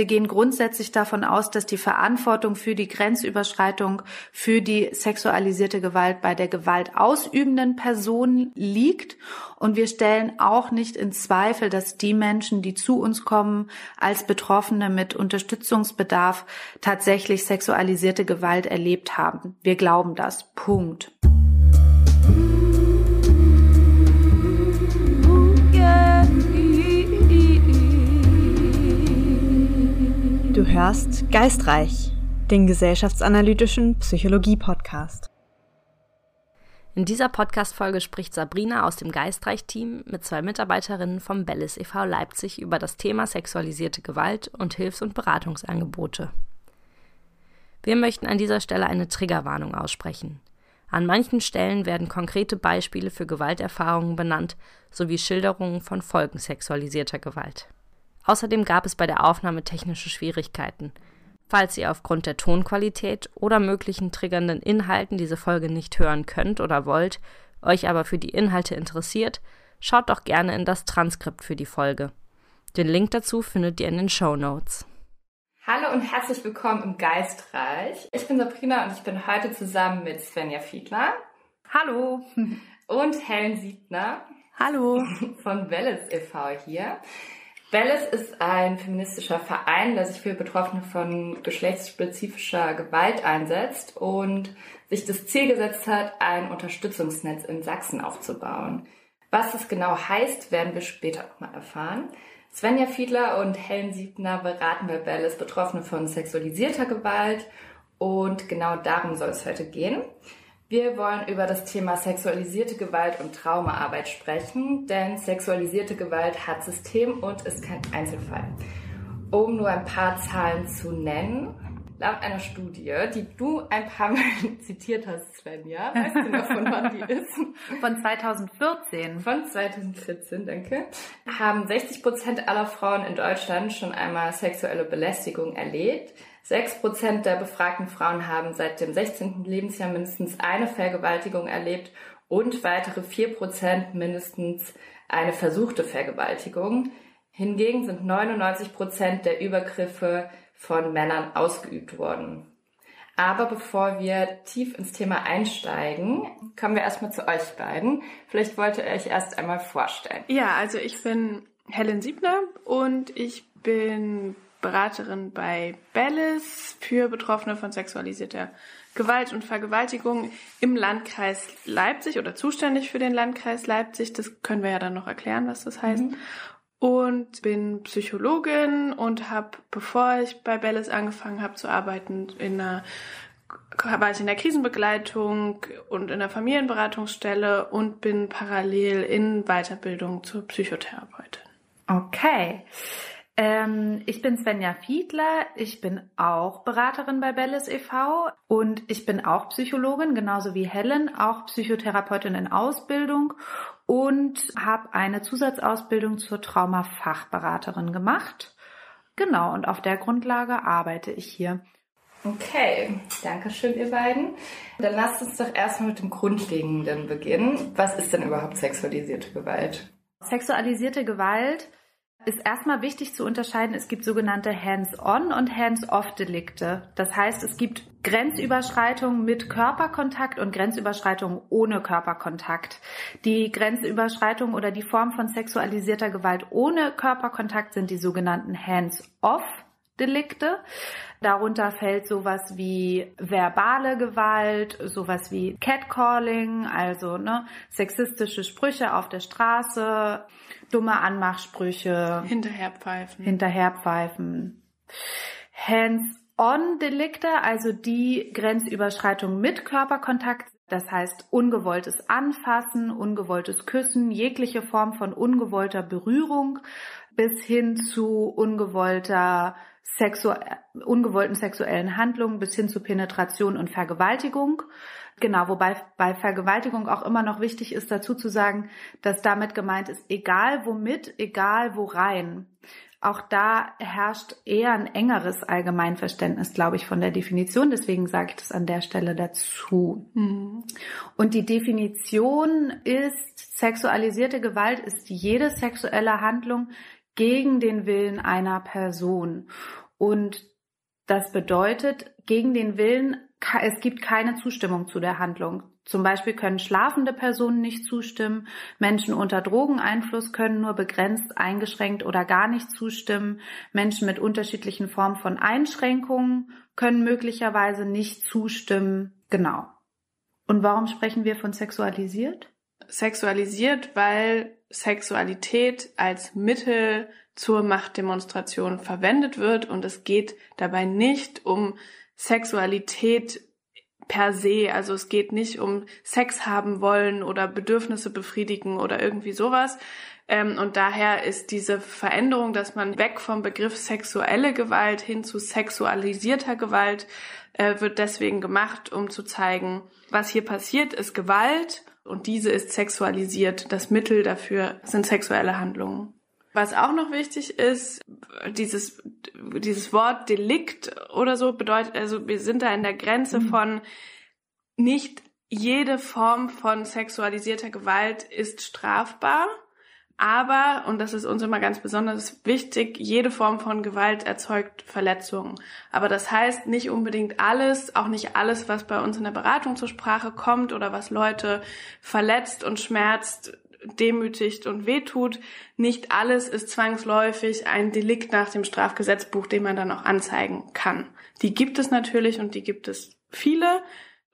Wir gehen grundsätzlich davon aus, dass die Verantwortung für die Grenzüberschreitung, für die sexualisierte Gewalt bei der gewaltausübenden Person liegt. Und wir stellen auch nicht in Zweifel, dass die Menschen, die zu uns kommen, als Betroffene mit Unterstützungsbedarf tatsächlich sexualisierte Gewalt erlebt haben. Wir glauben das. Punkt. Du hörst Geistreich, den gesellschaftsanalytischen Psychologie-Podcast. In dieser Podcast-Folge spricht Sabrina aus dem Geistreich-Team mit zwei Mitarbeiterinnen vom Bellis e.V. Leipzig über das Thema sexualisierte Gewalt und Hilfs- und Beratungsangebote. Wir möchten an dieser Stelle eine Triggerwarnung aussprechen. An manchen Stellen werden konkrete Beispiele für Gewalterfahrungen benannt, sowie Schilderungen von Folgen sexualisierter Gewalt. Außerdem gab es bei der Aufnahme technische Schwierigkeiten. Falls ihr aufgrund der Tonqualität oder möglichen triggernden Inhalten diese Folge nicht hören könnt oder wollt, euch aber für die Inhalte interessiert, schaut doch gerne in das Transkript für die Folge. Den Link dazu findet ihr in den Show Notes. Hallo und herzlich willkommen im Geistreich. Ich bin Sabrina und ich bin heute zusammen mit Svenja Fiedler. Hallo. Und Helen Siebner. Hallo. Von Welles e.V. hier. Bellis ist ein feministischer Verein, der sich für Betroffene von geschlechtsspezifischer Gewalt einsetzt und sich das Ziel gesetzt hat, ein Unterstützungsnetz in Sachsen aufzubauen. Was das genau heißt, werden wir später nochmal erfahren. Svenja Fiedler und Helen Siebner beraten bei Bellis Betroffene von sexualisierter Gewalt und genau darum soll es heute gehen. Wir wollen über das Thema sexualisierte Gewalt und Traumaarbeit sprechen, denn sexualisierte Gewalt hat System und ist kein Einzelfall. Um nur ein paar Zahlen zu nennen, laut einer Studie, die du ein paar Mal zitiert hast, Svenja, weißt du noch, von wann die ist? Von 2014. Von 2014, danke. Haben 60 Prozent aller Frauen in Deutschland schon einmal sexuelle Belästigung erlebt. Sechs Prozent der befragten Frauen haben seit dem 16. Lebensjahr mindestens eine Vergewaltigung erlebt und weitere vier Prozent mindestens eine versuchte Vergewaltigung. Hingegen sind 99 Prozent der Übergriffe von Männern ausgeübt worden. Aber bevor wir tief ins Thema einsteigen, kommen wir erstmal zu euch beiden. Vielleicht wollt ihr euch erst einmal vorstellen. Ja, also ich bin Helen Siebner und ich bin Beraterin bei Bellis für Betroffene von sexualisierter Gewalt und Vergewaltigung im Landkreis Leipzig oder zuständig für den Landkreis Leipzig. Das können wir ja dann noch erklären, was das heißt. Mhm. Und bin Psychologin und habe, bevor ich bei Bellis angefangen habe zu arbeiten, in einer war ich in der Krisenbegleitung und in der Familienberatungsstelle und bin parallel in Weiterbildung zur Psychotherapeutin. Okay. Ähm, ich bin Svenja Fiedler, ich bin auch Beraterin bei Bellis e.V. und ich bin auch Psychologin, genauso wie Helen, auch Psychotherapeutin in Ausbildung und habe eine Zusatzausbildung zur Traumafachberaterin gemacht. Genau, und auf der Grundlage arbeite ich hier. Okay, danke schön, ihr beiden. Dann lasst uns doch erstmal mit dem Grundlegenden beginnen. Was ist denn überhaupt sexualisierte Gewalt? Sexualisierte Gewalt ist erstmal wichtig zu unterscheiden, es gibt sogenannte Hands-on und Hands-off-Delikte. Das heißt, es gibt Grenzüberschreitungen mit Körperkontakt und Grenzüberschreitungen ohne Körperkontakt. Die Grenzüberschreitung oder die Form von sexualisierter Gewalt ohne Körperkontakt sind die sogenannten Hands-off. Delikte. Darunter fällt sowas wie verbale Gewalt, sowas wie Catcalling, also ne, sexistische Sprüche auf der Straße, dumme Anmachsprüche. Hinterherpfeifen. Hinterherpfeifen. Hands-on-Delikte, also die Grenzüberschreitung mit Körperkontakt, das heißt ungewolltes Anfassen, ungewolltes Küssen, jegliche Form von ungewollter Berührung bis hin zu ungewollter sexu ungewollten sexuellen Handlungen bis hin zu Penetration und Vergewaltigung. Genau, wobei bei Vergewaltigung auch immer noch wichtig ist dazu zu sagen, dass damit gemeint ist, egal womit, egal wo rein. Auch da herrscht eher ein engeres Allgemeinverständnis, glaube ich, von der Definition. Deswegen sage ich das an der Stelle dazu. Mhm. Und die Definition ist, sexualisierte Gewalt ist jede sexuelle Handlung gegen den Willen einer Person. Und das bedeutet, gegen den Willen, es gibt keine Zustimmung zu der Handlung. Zum Beispiel können schlafende Personen nicht zustimmen, Menschen unter Drogeneinfluss können nur begrenzt, eingeschränkt oder gar nicht zustimmen, Menschen mit unterschiedlichen Formen von Einschränkungen können möglicherweise nicht zustimmen. Genau. Und warum sprechen wir von sexualisiert? Sexualisiert, weil Sexualität als Mittel zur Machtdemonstration verwendet wird und es geht dabei nicht um Sexualität per se. Also es geht nicht um Sex haben wollen oder Bedürfnisse befriedigen oder irgendwie sowas. Ähm, und daher ist diese Veränderung, dass man weg vom Begriff sexuelle Gewalt hin zu sexualisierter Gewalt äh, wird deswegen gemacht, um zu zeigen, was hier passiert, ist Gewalt und diese ist sexualisiert. Das Mittel dafür sind sexuelle Handlungen. Was auch noch wichtig ist, dieses, dieses Wort Delikt oder so bedeutet, also wir sind da in der Grenze mhm. von nicht jede Form von sexualisierter Gewalt ist strafbar. Aber, und das ist uns immer ganz besonders wichtig, jede Form von Gewalt erzeugt Verletzungen. Aber das heißt nicht unbedingt alles, auch nicht alles, was bei uns in der Beratung zur Sprache kommt oder was Leute verletzt und schmerzt, demütigt und wehtut. Nicht alles ist zwangsläufig ein Delikt nach dem Strafgesetzbuch, den man dann auch anzeigen kann. Die gibt es natürlich und die gibt es viele.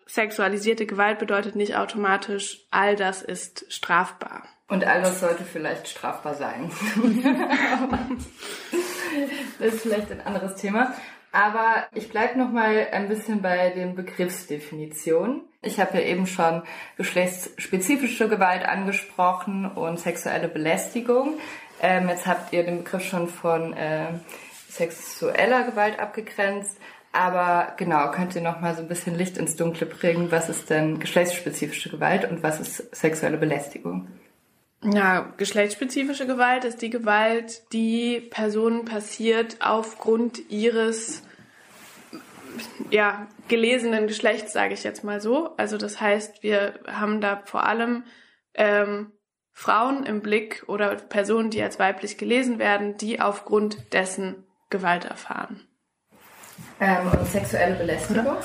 Sexualisierte Gewalt bedeutet nicht automatisch, all das ist strafbar. Und all das sollte vielleicht strafbar sein. das ist vielleicht ein anderes Thema. Aber ich bleibe noch mal ein bisschen bei den Begriffsdefinitionen. Ich habe ja eben schon geschlechtsspezifische Gewalt angesprochen und sexuelle Belästigung. Ähm, jetzt habt ihr den Begriff schon von äh, sexueller Gewalt abgegrenzt. Aber genau, könnt ihr noch mal so ein bisschen Licht ins Dunkle bringen? Was ist denn geschlechtsspezifische Gewalt und was ist sexuelle Belästigung? Ja, geschlechtsspezifische Gewalt ist die Gewalt, die Personen passiert aufgrund ihres ja, gelesenen Geschlechts, sage ich jetzt mal so. Also das heißt, wir haben da vor allem ähm, Frauen im Blick oder Personen, die als weiblich gelesen werden, die aufgrund dessen Gewalt erfahren. Ähm, und sexuelle Belästigung? Oder?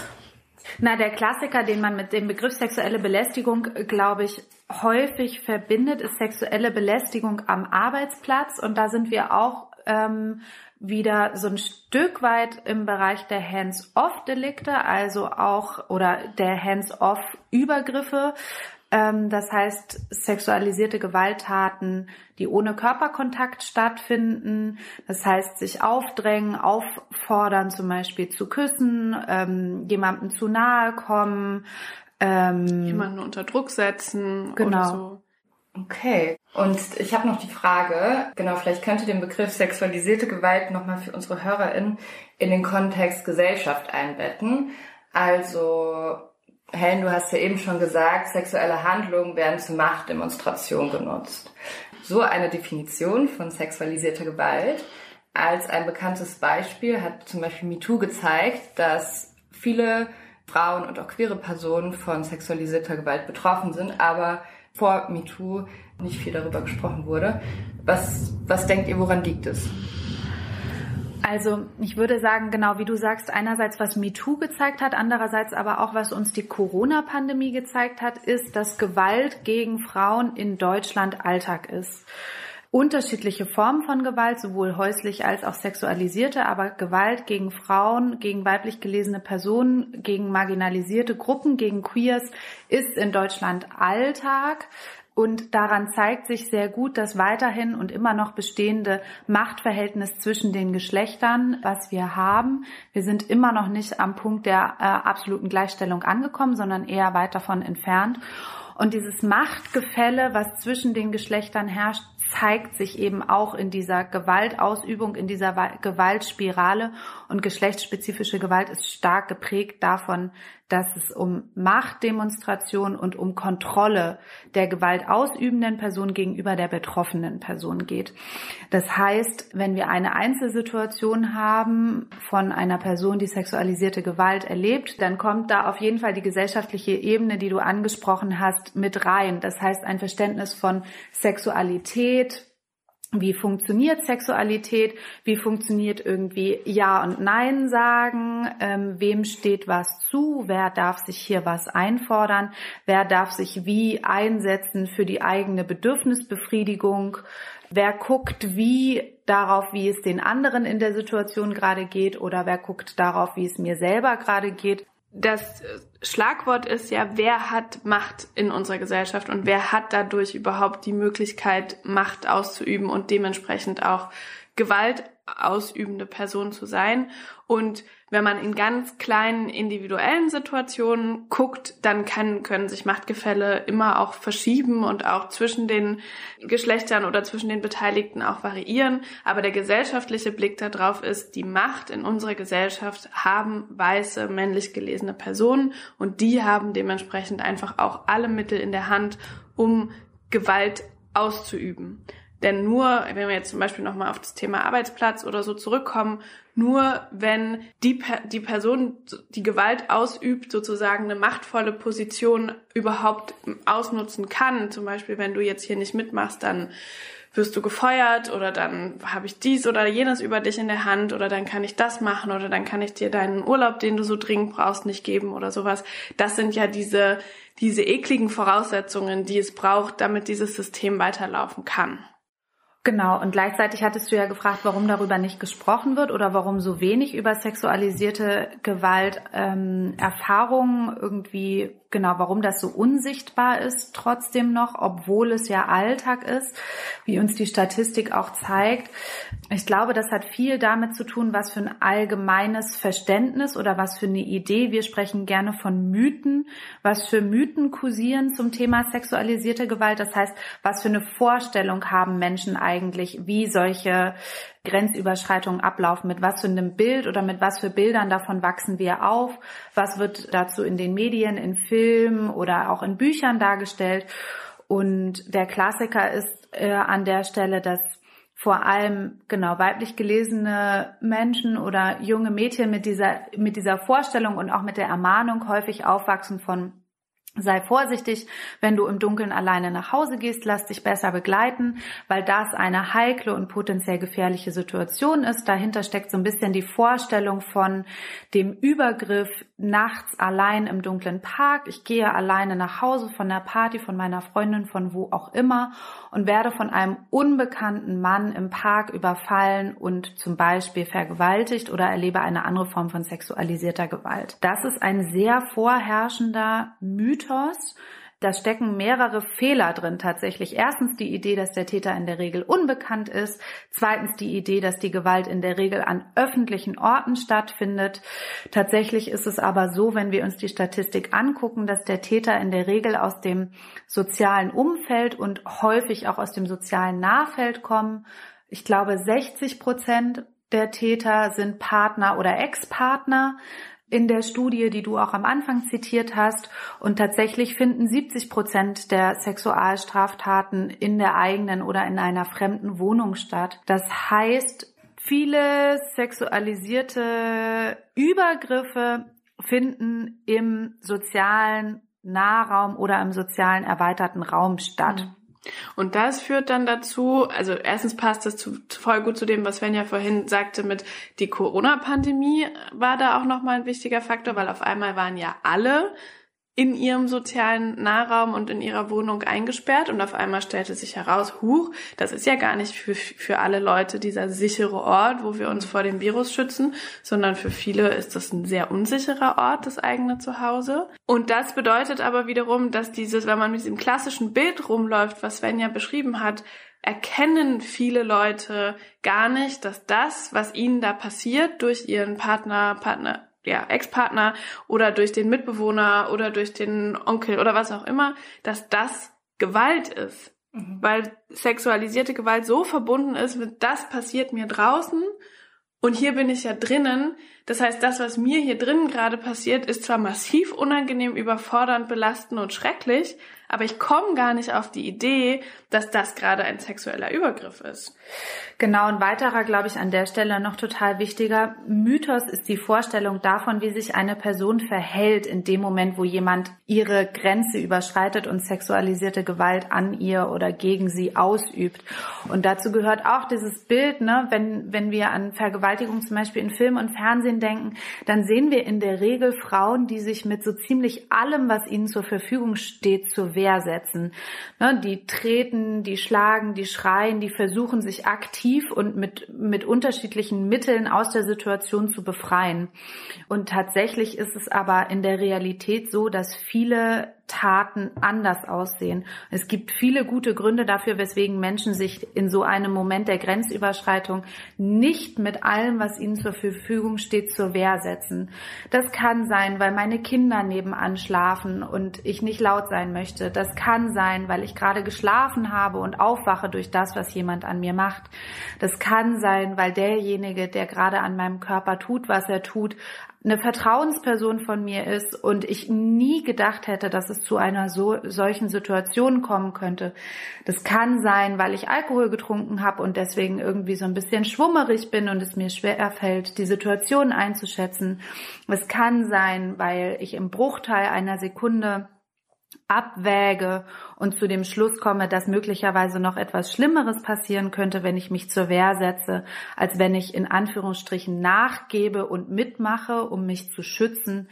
Na, der Klassiker, den man mit dem Begriff sexuelle Belästigung, glaube ich, häufig verbindet, ist sexuelle Belästigung am Arbeitsplatz. Und da sind wir auch ähm, wieder so ein Stück weit im Bereich der Hands-off-Delikte, also auch oder der Hands-off-Übergriffe. Ähm, das heißt, sexualisierte Gewalttaten, die ohne Körperkontakt stattfinden. Das heißt, sich aufdrängen, auffordern, zum Beispiel zu küssen, ähm, jemandem zu nahe kommen. Ähm, jemanden unter Druck setzen genau. oder so. Okay. Und ich habe noch die Frage, genau, vielleicht könnte den Begriff sexualisierte Gewalt nochmal für unsere HörerInnen in den Kontext Gesellschaft einbetten. Also Helen, du hast ja eben schon gesagt, sexuelle Handlungen werden zur Machtdemonstration genutzt. So eine Definition von sexualisierter Gewalt als ein bekanntes Beispiel hat zum Beispiel MeToo gezeigt, dass viele Frauen und auch queere Personen von sexualisierter Gewalt betroffen sind, aber vor MeToo nicht viel darüber gesprochen wurde. Was, was denkt ihr, woran liegt es? Also ich würde sagen, genau wie du sagst, einerseits was MeToo gezeigt hat, andererseits aber auch was uns die Corona-Pandemie gezeigt hat, ist, dass Gewalt gegen Frauen in Deutschland Alltag ist. Unterschiedliche Formen von Gewalt, sowohl häuslich als auch sexualisierte, aber Gewalt gegen Frauen, gegen weiblich gelesene Personen, gegen marginalisierte Gruppen, gegen Queers ist in Deutschland Alltag. Und daran zeigt sich sehr gut das weiterhin und immer noch bestehende Machtverhältnis zwischen den Geschlechtern, was wir haben. Wir sind immer noch nicht am Punkt der äh, absoluten Gleichstellung angekommen, sondern eher weit davon entfernt. Und dieses Machtgefälle, was zwischen den Geschlechtern herrscht, zeigt sich eben auch in dieser Gewaltausübung, in dieser Gewaltspirale. Und geschlechtsspezifische Gewalt ist stark geprägt davon, dass es um Machtdemonstration und um Kontrolle der gewaltausübenden Person gegenüber der betroffenen Person geht. Das heißt, wenn wir eine Einzelsituation haben von einer Person, die sexualisierte Gewalt erlebt, dann kommt da auf jeden Fall die gesellschaftliche Ebene, die du angesprochen hast, mit rein. Das heißt, ein Verständnis von Sexualität, wie funktioniert Sexualität, wie funktioniert irgendwie Ja und Nein sagen, ähm, wem steht was zu, wer darf sich hier was einfordern, wer darf sich wie einsetzen für die eigene Bedürfnisbefriedigung, wer guckt wie darauf, wie es den anderen in der Situation gerade geht? Oder wer guckt darauf, wie es mir selber gerade geht das Schlagwort ist ja, wer hat Macht in unserer Gesellschaft und wer hat dadurch überhaupt die Möglichkeit, Macht auszuüben und dementsprechend auch Gewalt ausübende Person zu sein. Und wenn man in ganz kleinen individuellen Situationen guckt, dann kann, können sich Machtgefälle immer auch verschieben und auch zwischen den Geschlechtern oder zwischen den Beteiligten auch variieren. Aber der gesellschaftliche Blick darauf ist, die Macht in unserer Gesellschaft haben weiße, männlich gelesene Personen und die haben dementsprechend einfach auch alle Mittel in der Hand, um Gewalt auszuüben. Denn nur, wenn wir jetzt zum Beispiel nochmal auf das Thema Arbeitsplatz oder so zurückkommen, nur wenn die, die Person, die Gewalt ausübt, sozusagen eine machtvolle Position überhaupt ausnutzen kann, zum Beispiel wenn du jetzt hier nicht mitmachst, dann wirst du gefeuert oder dann habe ich dies oder jenes über dich in der Hand oder dann kann ich das machen oder dann kann ich dir deinen Urlaub, den du so dringend brauchst, nicht geben oder sowas. Das sind ja diese, diese ekligen Voraussetzungen, die es braucht, damit dieses System weiterlaufen kann. Genau, und gleichzeitig hattest du ja gefragt, warum darüber nicht gesprochen wird oder warum so wenig über sexualisierte Gewalt ähm, Erfahrungen irgendwie genau, warum das so unsichtbar ist trotzdem noch, obwohl es ja Alltag ist, wie uns die Statistik auch zeigt. Ich glaube, das hat viel damit zu tun, was für ein allgemeines Verständnis oder was für eine Idee. Wir sprechen gerne von Mythen, was für Mythen kursieren zum Thema sexualisierte Gewalt. Das heißt, was für eine Vorstellung haben Menschen eigentlich, wie solche Grenzüberschreitungen ablaufen, mit was für einem Bild oder mit was für Bildern davon wachsen wir auf, was wird dazu in den Medien, in Filmen oder auch in Büchern dargestellt. Und der Klassiker ist äh, an der Stelle, dass vor allem genau weiblich gelesene Menschen oder junge Mädchen mit dieser mit dieser Vorstellung und auch mit der Ermahnung häufig aufwachsen von Sei vorsichtig, wenn du im Dunkeln alleine nach Hause gehst, lass dich besser begleiten, weil das eine heikle und potenziell gefährliche Situation ist. Dahinter steckt so ein bisschen die Vorstellung von dem Übergriff nachts allein im dunklen Park. Ich gehe alleine nach Hause von der Party, von meiner Freundin, von wo auch immer und werde von einem unbekannten Mann im Park überfallen und zum Beispiel vergewaltigt oder erlebe eine andere Form von sexualisierter Gewalt. Das ist ein sehr vorherrschender Mythos, da stecken mehrere Fehler drin tatsächlich. Erstens die Idee, dass der Täter in der Regel unbekannt ist. Zweitens die Idee, dass die Gewalt in der Regel an öffentlichen Orten stattfindet. Tatsächlich ist es aber so, wenn wir uns die Statistik angucken, dass der Täter in der Regel aus dem sozialen Umfeld und häufig auch aus dem sozialen Nahfeld kommen. Ich glaube, 60 Prozent der Täter sind Partner oder Ex-Partner in der Studie, die du auch am Anfang zitiert hast. Und tatsächlich finden 70 Prozent der Sexualstraftaten in der eigenen oder in einer fremden Wohnung statt. Das heißt, viele sexualisierte Übergriffe finden im sozialen Nahraum oder im sozialen erweiterten Raum statt. Mhm. Und das führt dann dazu, also erstens passt das zu, voll gut zu dem, was Svenja vorhin sagte mit die Corona-Pandemie war da auch nochmal ein wichtiger Faktor, weil auf einmal waren ja alle in ihrem sozialen Nahraum und in ihrer Wohnung eingesperrt und auf einmal stellte sich heraus, huch, das ist ja gar nicht für, für alle Leute dieser sichere Ort, wo wir uns vor dem Virus schützen, sondern für viele ist das ein sehr unsicherer Ort, das eigene Zuhause. Und das bedeutet aber wiederum, dass dieses, wenn man mit diesem klassischen Bild rumläuft, was Sven ja beschrieben hat, erkennen viele Leute gar nicht, dass das, was ihnen da passiert durch ihren Partner, Partner, ja, Ex-Partner oder durch den Mitbewohner oder durch den Onkel oder was auch immer, dass das Gewalt ist. Mhm. Weil sexualisierte Gewalt so verbunden ist mit, das passiert mir draußen und hier bin ich ja drinnen, Das heißt, das, was mir hier drinnen gerade passiert, ist zwar massiv unangenehm, überfordernd, belastend und schrecklich, aber ich komme gar nicht auf die Idee, dass das gerade ein sexueller Übergriff ist. Genau, ein weiterer, glaube ich, an der Stelle noch total wichtiger Mythos ist die Vorstellung davon, wie sich eine Person verhält in dem Moment, wo jemand ihre Grenze überschreitet und sexualisierte Gewalt an ihr oder gegen sie ausübt. Und dazu gehört auch dieses Bild, ne, wenn, wenn wir an Vergewaltigung zum Beispiel in Film und Fernsehen denken, dann sehen wir in der Regel Frauen, die sich mit so ziemlich allem, was ihnen zur Verfügung steht, zur Wehr setzen. Ne, die treten, die schlagen, die schreien, die versuchen sich aktiv und mit, mit unterschiedlichen Mitteln aus der Situation zu befreien. Und tatsächlich ist es aber in der Realität so, dass viele Taten anders aussehen. Es gibt viele gute Gründe dafür, weswegen Menschen sich in so einem Moment der Grenzüberschreitung nicht mit allem, was ihnen zur Verfügung steht, zur Wehr setzen. Das kann sein, weil meine Kinder nebenan schlafen und ich nicht laut sein möchte. Das kann sein, weil ich gerade geschlafen habe und aufwache durch das, was jemand an mir macht. Das kann sein, weil derjenige, der gerade an meinem Körper tut, was er tut, eine Vertrauensperson von mir ist und ich nie gedacht hätte, dass es zu einer so, solchen Situation kommen könnte. Das kann sein, weil ich Alkohol getrunken habe und deswegen irgendwie so ein bisschen schwummerig bin und es mir schwer fällt, die Situation einzuschätzen. Es kann sein, weil ich im Bruchteil einer Sekunde abwäge und zu dem Schluss komme, dass möglicherweise noch etwas Schlimmeres passieren könnte, wenn ich mich zur Wehr setze, als wenn ich in Anführungsstrichen nachgebe und mitmache, um mich zu schützen.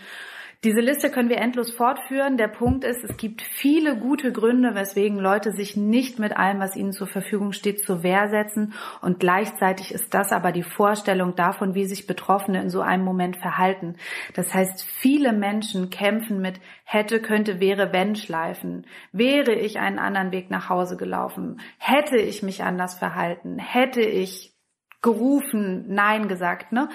Diese Liste können wir endlos fortführen. Der Punkt ist, es gibt viele gute Gründe, weswegen Leute sich nicht mit allem, was ihnen zur Verfügung steht, zur Wehr setzen. Und gleichzeitig ist das aber die Vorstellung davon, wie sich Betroffene in so einem Moment verhalten. Das heißt, viele Menschen kämpfen mit hätte, könnte, wäre, wenn Schleifen. Wäre ich einen anderen Weg nach Hause gelaufen? Hätte ich mich anders verhalten? Hätte ich gerufen, Nein gesagt, ne?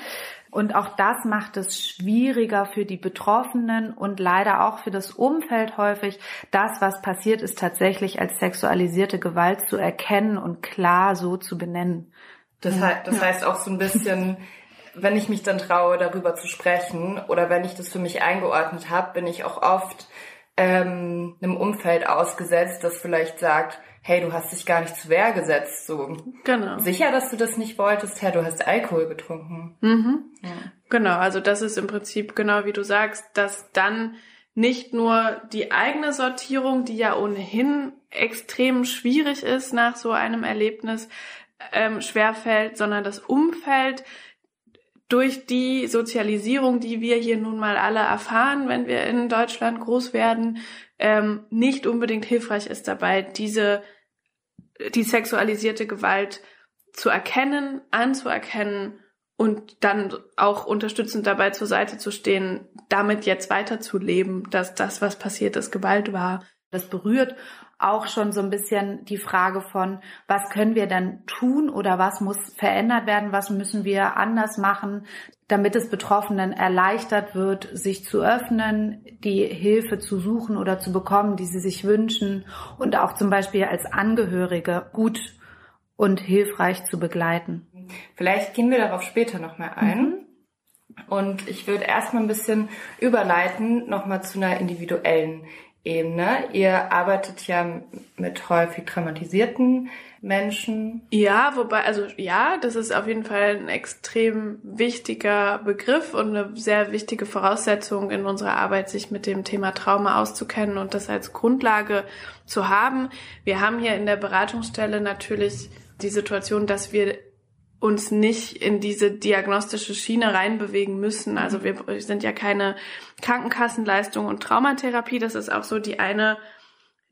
Und auch das macht es schwieriger für die Betroffenen und leider auch für das Umfeld häufig, das, was passiert ist, tatsächlich als sexualisierte Gewalt zu erkennen und klar so zu benennen. Das, heißt, das heißt auch so ein bisschen, wenn ich mich dann traue, darüber zu sprechen oder wenn ich das für mich eingeordnet habe, bin ich auch oft ähm, einem Umfeld ausgesetzt, das vielleicht sagt, hey, du hast dich gar nicht zu Wehr gesetzt. So genau. sicher, dass du das nicht wolltest, hey, du hast Alkohol getrunken. Mhm. Ja. Genau, also das ist im Prinzip genau wie du sagst, dass dann nicht nur die eigene Sortierung, die ja ohnehin extrem schwierig ist nach so einem Erlebnis, ähm, schwerfällt, sondern das Umfeld durch die Sozialisierung, die wir hier nun mal alle erfahren, wenn wir in Deutschland groß werden, ähm, nicht unbedingt hilfreich ist dabei, diese die sexualisierte Gewalt zu erkennen, anzuerkennen und dann auch unterstützend dabei zur Seite zu stehen, damit jetzt weiterzuleben, dass das, was passiert ist, Gewalt war. Das berührt auch schon so ein bisschen die Frage von, was können wir denn tun oder was muss verändert werden, was müssen wir anders machen, damit es Betroffenen erleichtert wird, sich zu öffnen, die Hilfe zu suchen oder zu bekommen, die sie sich wünschen und auch zum Beispiel als Angehörige gut und hilfreich zu begleiten. Vielleicht gehen wir darauf später nochmal ein. Mhm. Und ich würde erstmal ein bisschen überleiten, nochmal zu einer individuellen Ebene. Ihr arbeitet ja mit häufig traumatisierten Menschen. Ja, wobei, also ja, das ist auf jeden Fall ein extrem wichtiger Begriff und eine sehr wichtige Voraussetzung in unserer Arbeit, sich mit dem Thema Trauma auszukennen und das als Grundlage zu haben. Wir haben hier in der Beratungsstelle natürlich die Situation, dass wir uns nicht in diese diagnostische Schiene reinbewegen müssen. Also wir sind ja keine Krankenkassenleistung und Traumatherapie. Das ist auch so die eine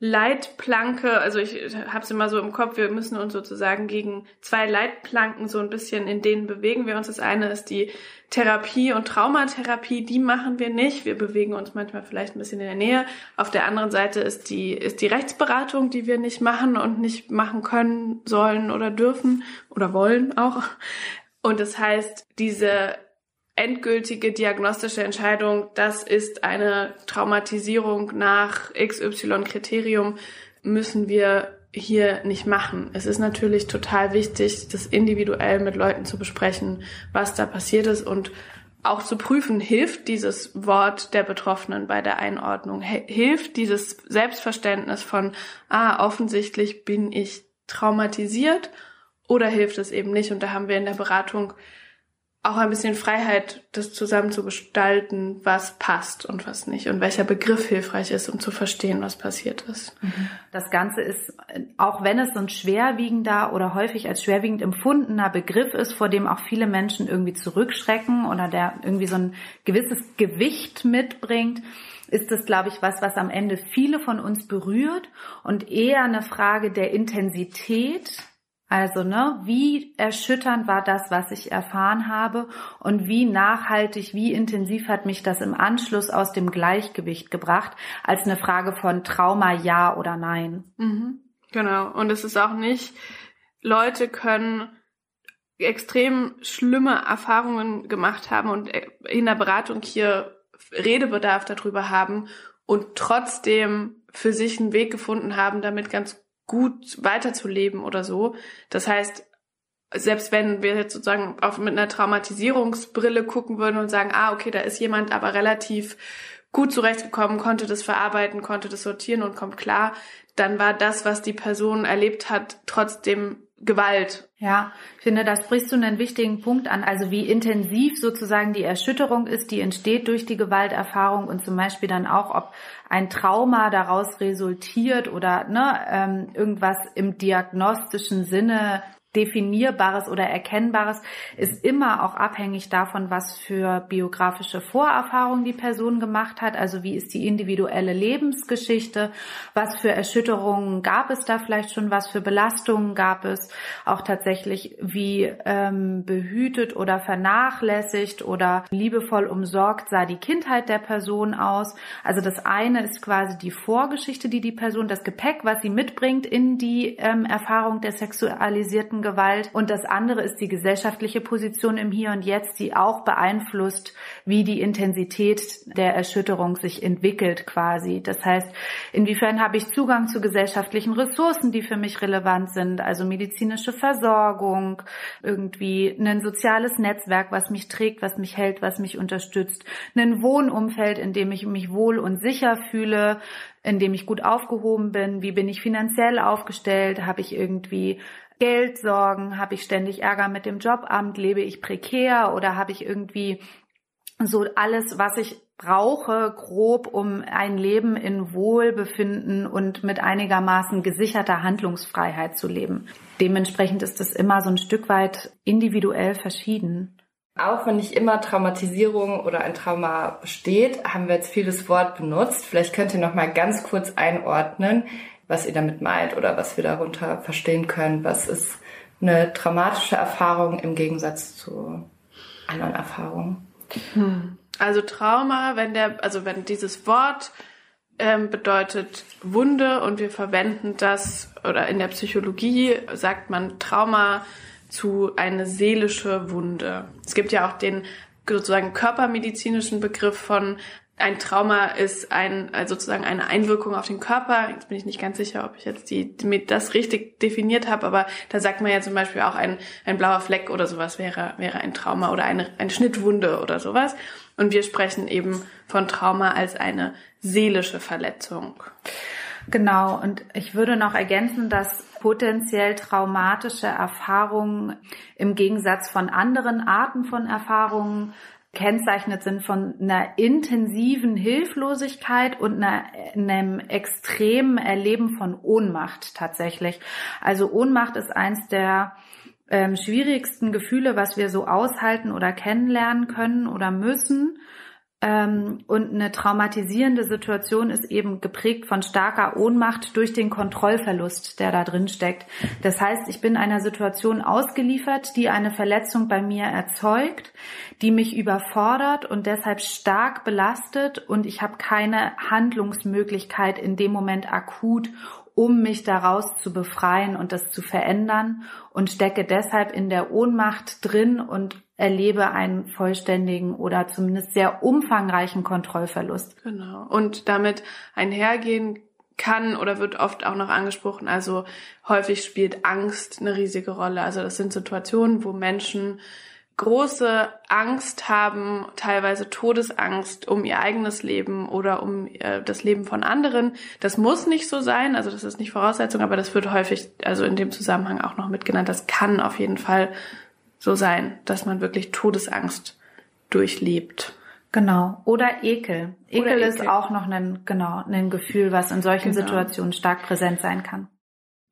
Leitplanke, also ich habe es immer so im Kopf, wir müssen uns sozusagen gegen zwei Leitplanken so ein bisschen in denen bewegen wir uns. Das eine ist die Therapie und Traumatherapie, die machen wir nicht. Wir bewegen uns manchmal vielleicht ein bisschen in der Nähe. Auf der anderen Seite ist die, ist die Rechtsberatung, die wir nicht machen und nicht machen können, sollen oder dürfen oder wollen auch. Und das heißt, diese endgültige diagnostische Entscheidung, das ist eine Traumatisierung nach XY-Kriterium, müssen wir hier nicht machen. Es ist natürlich total wichtig, das individuell mit Leuten zu besprechen, was da passiert ist und auch zu prüfen, hilft dieses Wort der Betroffenen bei der Einordnung, hilft dieses Selbstverständnis von, ah, offensichtlich bin ich traumatisiert oder hilft es eben nicht. Und da haben wir in der Beratung auch ein bisschen Freiheit, das zusammen zu gestalten, was passt und was nicht und welcher Begriff hilfreich ist, um zu verstehen, was passiert ist. Das Ganze ist, auch wenn es so ein schwerwiegender oder häufig als schwerwiegend empfundener Begriff ist, vor dem auch viele Menschen irgendwie zurückschrecken oder der irgendwie so ein gewisses Gewicht mitbringt, ist das, glaube ich, was, was am Ende viele von uns berührt und eher eine Frage der Intensität also, ne, wie erschütternd war das, was ich erfahren habe und wie nachhaltig, wie intensiv hat mich das im Anschluss aus dem Gleichgewicht gebracht, als eine Frage von Trauma ja oder nein. Mhm. Genau. Und es ist auch nicht, Leute können extrem schlimme Erfahrungen gemacht haben und in der Beratung hier Redebedarf darüber haben und trotzdem für sich einen Weg gefunden haben, damit ganz gut weiterzuleben oder so. Das heißt, selbst wenn wir jetzt sozusagen auf, mit einer Traumatisierungsbrille gucken würden und sagen, ah, okay, da ist jemand aber relativ gut zurechtgekommen, konnte das verarbeiten, konnte das sortieren und kommt klar, dann war das, was die Person erlebt hat, trotzdem Gewalt. Ja, ich finde, da sprichst du einen wichtigen Punkt an. Also wie intensiv sozusagen die Erschütterung ist, die entsteht durch die Gewalterfahrung und zum Beispiel dann auch, ob ein Trauma daraus resultiert oder ne, ähm, irgendwas im diagnostischen Sinne Definierbares oder Erkennbares ist immer auch abhängig davon, was für biografische Vorerfahrungen die Person gemacht hat. Also wie ist die individuelle Lebensgeschichte? Was für Erschütterungen gab es da vielleicht schon? Was für Belastungen gab es? Auch tatsächlich, wie ähm, behütet oder vernachlässigt oder liebevoll umsorgt sah die Kindheit der Person aus? Also das eine ist quasi die Vorgeschichte, die die Person, das Gepäck, was sie mitbringt in die ähm, Erfahrung der sexualisierten Gewalt. Und das andere ist die gesellschaftliche Position im Hier und Jetzt, die auch beeinflusst, wie die Intensität der Erschütterung sich entwickelt quasi. Das heißt, inwiefern habe ich Zugang zu gesellschaftlichen Ressourcen, die für mich relevant sind, also medizinische Versorgung, irgendwie ein soziales Netzwerk, was mich trägt, was mich hält, was mich unterstützt, ein Wohnumfeld, in dem ich mich wohl und sicher fühle, in dem ich gut aufgehoben bin, wie bin ich finanziell aufgestellt, habe ich irgendwie Geldsorgen? Habe ich ständig Ärger mit dem Jobamt? Lebe ich prekär oder habe ich irgendwie so alles, was ich brauche, grob, um ein Leben in Wohlbefinden und mit einigermaßen gesicherter Handlungsfreiheit zu leben. Dementsprechend ist es immer so ein Stück weit individuell verschieden. Auch wenn nicht immer Traumatisierung oder ein Trauma besteht, haben wir jetzt vieles Wort benutzt. Vielleicht könnt ihr noch mal ganz kurz einordnen, was ihr damit meint oder was wir darunter verstehen können. Was ist eine traumatische Erfahrung im Gegensatz zu anderen Erfahrungen? Hm. Also Trauma, wenn der, also wenn dieses Wort ähm, bedeutet Wunde und wir verwenden das oder in der Psychologie sagt man Trauma zu eine seelische Wunde. Es gibt ja auch den sozusagen körpermedizinischen Begriff von ein Trauma ist ein, also sozusagen eine Einwirkung auf den Körper. Jetzt bin ich nicht ganz sicher, ob ich jetzt die, das richtig definiert habe, aber da sagt man ja zum Beispiel auch ein, ein blauer Fleck oder sowas wäre, wäre ein Trauma oder eine, eine Schnittwunde oder sowas. Und wir sprechen eben von Trauma als eine seelische Verletzung. Genau, und ich würde noch ergänzen, dass potenziell traumatische Erfahrungen im Gegensatz von anderen Arten von Erfahrungen kennzeichnet sind von einer intensiven Hilflosigkeit und einer, einem extremen Erleben von Ohnmacht tatsächlich. Also Ohnmacht ist eins der ähm, schwierigsten Gefühle, was wir so aushalten oder kennenlernen können oder müssen. Ähm, und eine traumatisierende Situation ist eben geprägt von starker Ohnmacht durch den Kontrollverlust, der da drin steckt. Das heißt, ich bin einer Situation ausgeliefert, die eine Verletzung bei mir erzeugt, die mich überfordert und deshalb stark belastet und ich habe keine Handlungsmöglichkeit in dem Moment akut, um mich daraus zu befreien und das zu verändern und stecke deshalb in der Ohnmacht drin und erlebe einen vollständigen oder zumindest sehr umfangreichen Kontrollverlust. Genau. Und damit einhergehen kann oder wird oft auch noch angesprochen. Also häufig spielt Angst eine riesige Rolle. Also das sind Situationen, wo Menschen große Angst haben, teilweise Todesangst um ihr eigenes Leben oder um äh, das Leben von anderen. Das muss nicht so sein, also das ist nicht Voraussetzung, aber das wird häufig, also in dem Zusammenhang auch noch mitgenannt. Das kann auf jeden Fall so sein, dass man wirklich Todesangst durchlebt. Genau. Oder Ekel. Ekel, Oder Ekel. ist auch noch ein, genau, ein Gefühl, was in solchen Genau. Situationen stark präsent sein kann.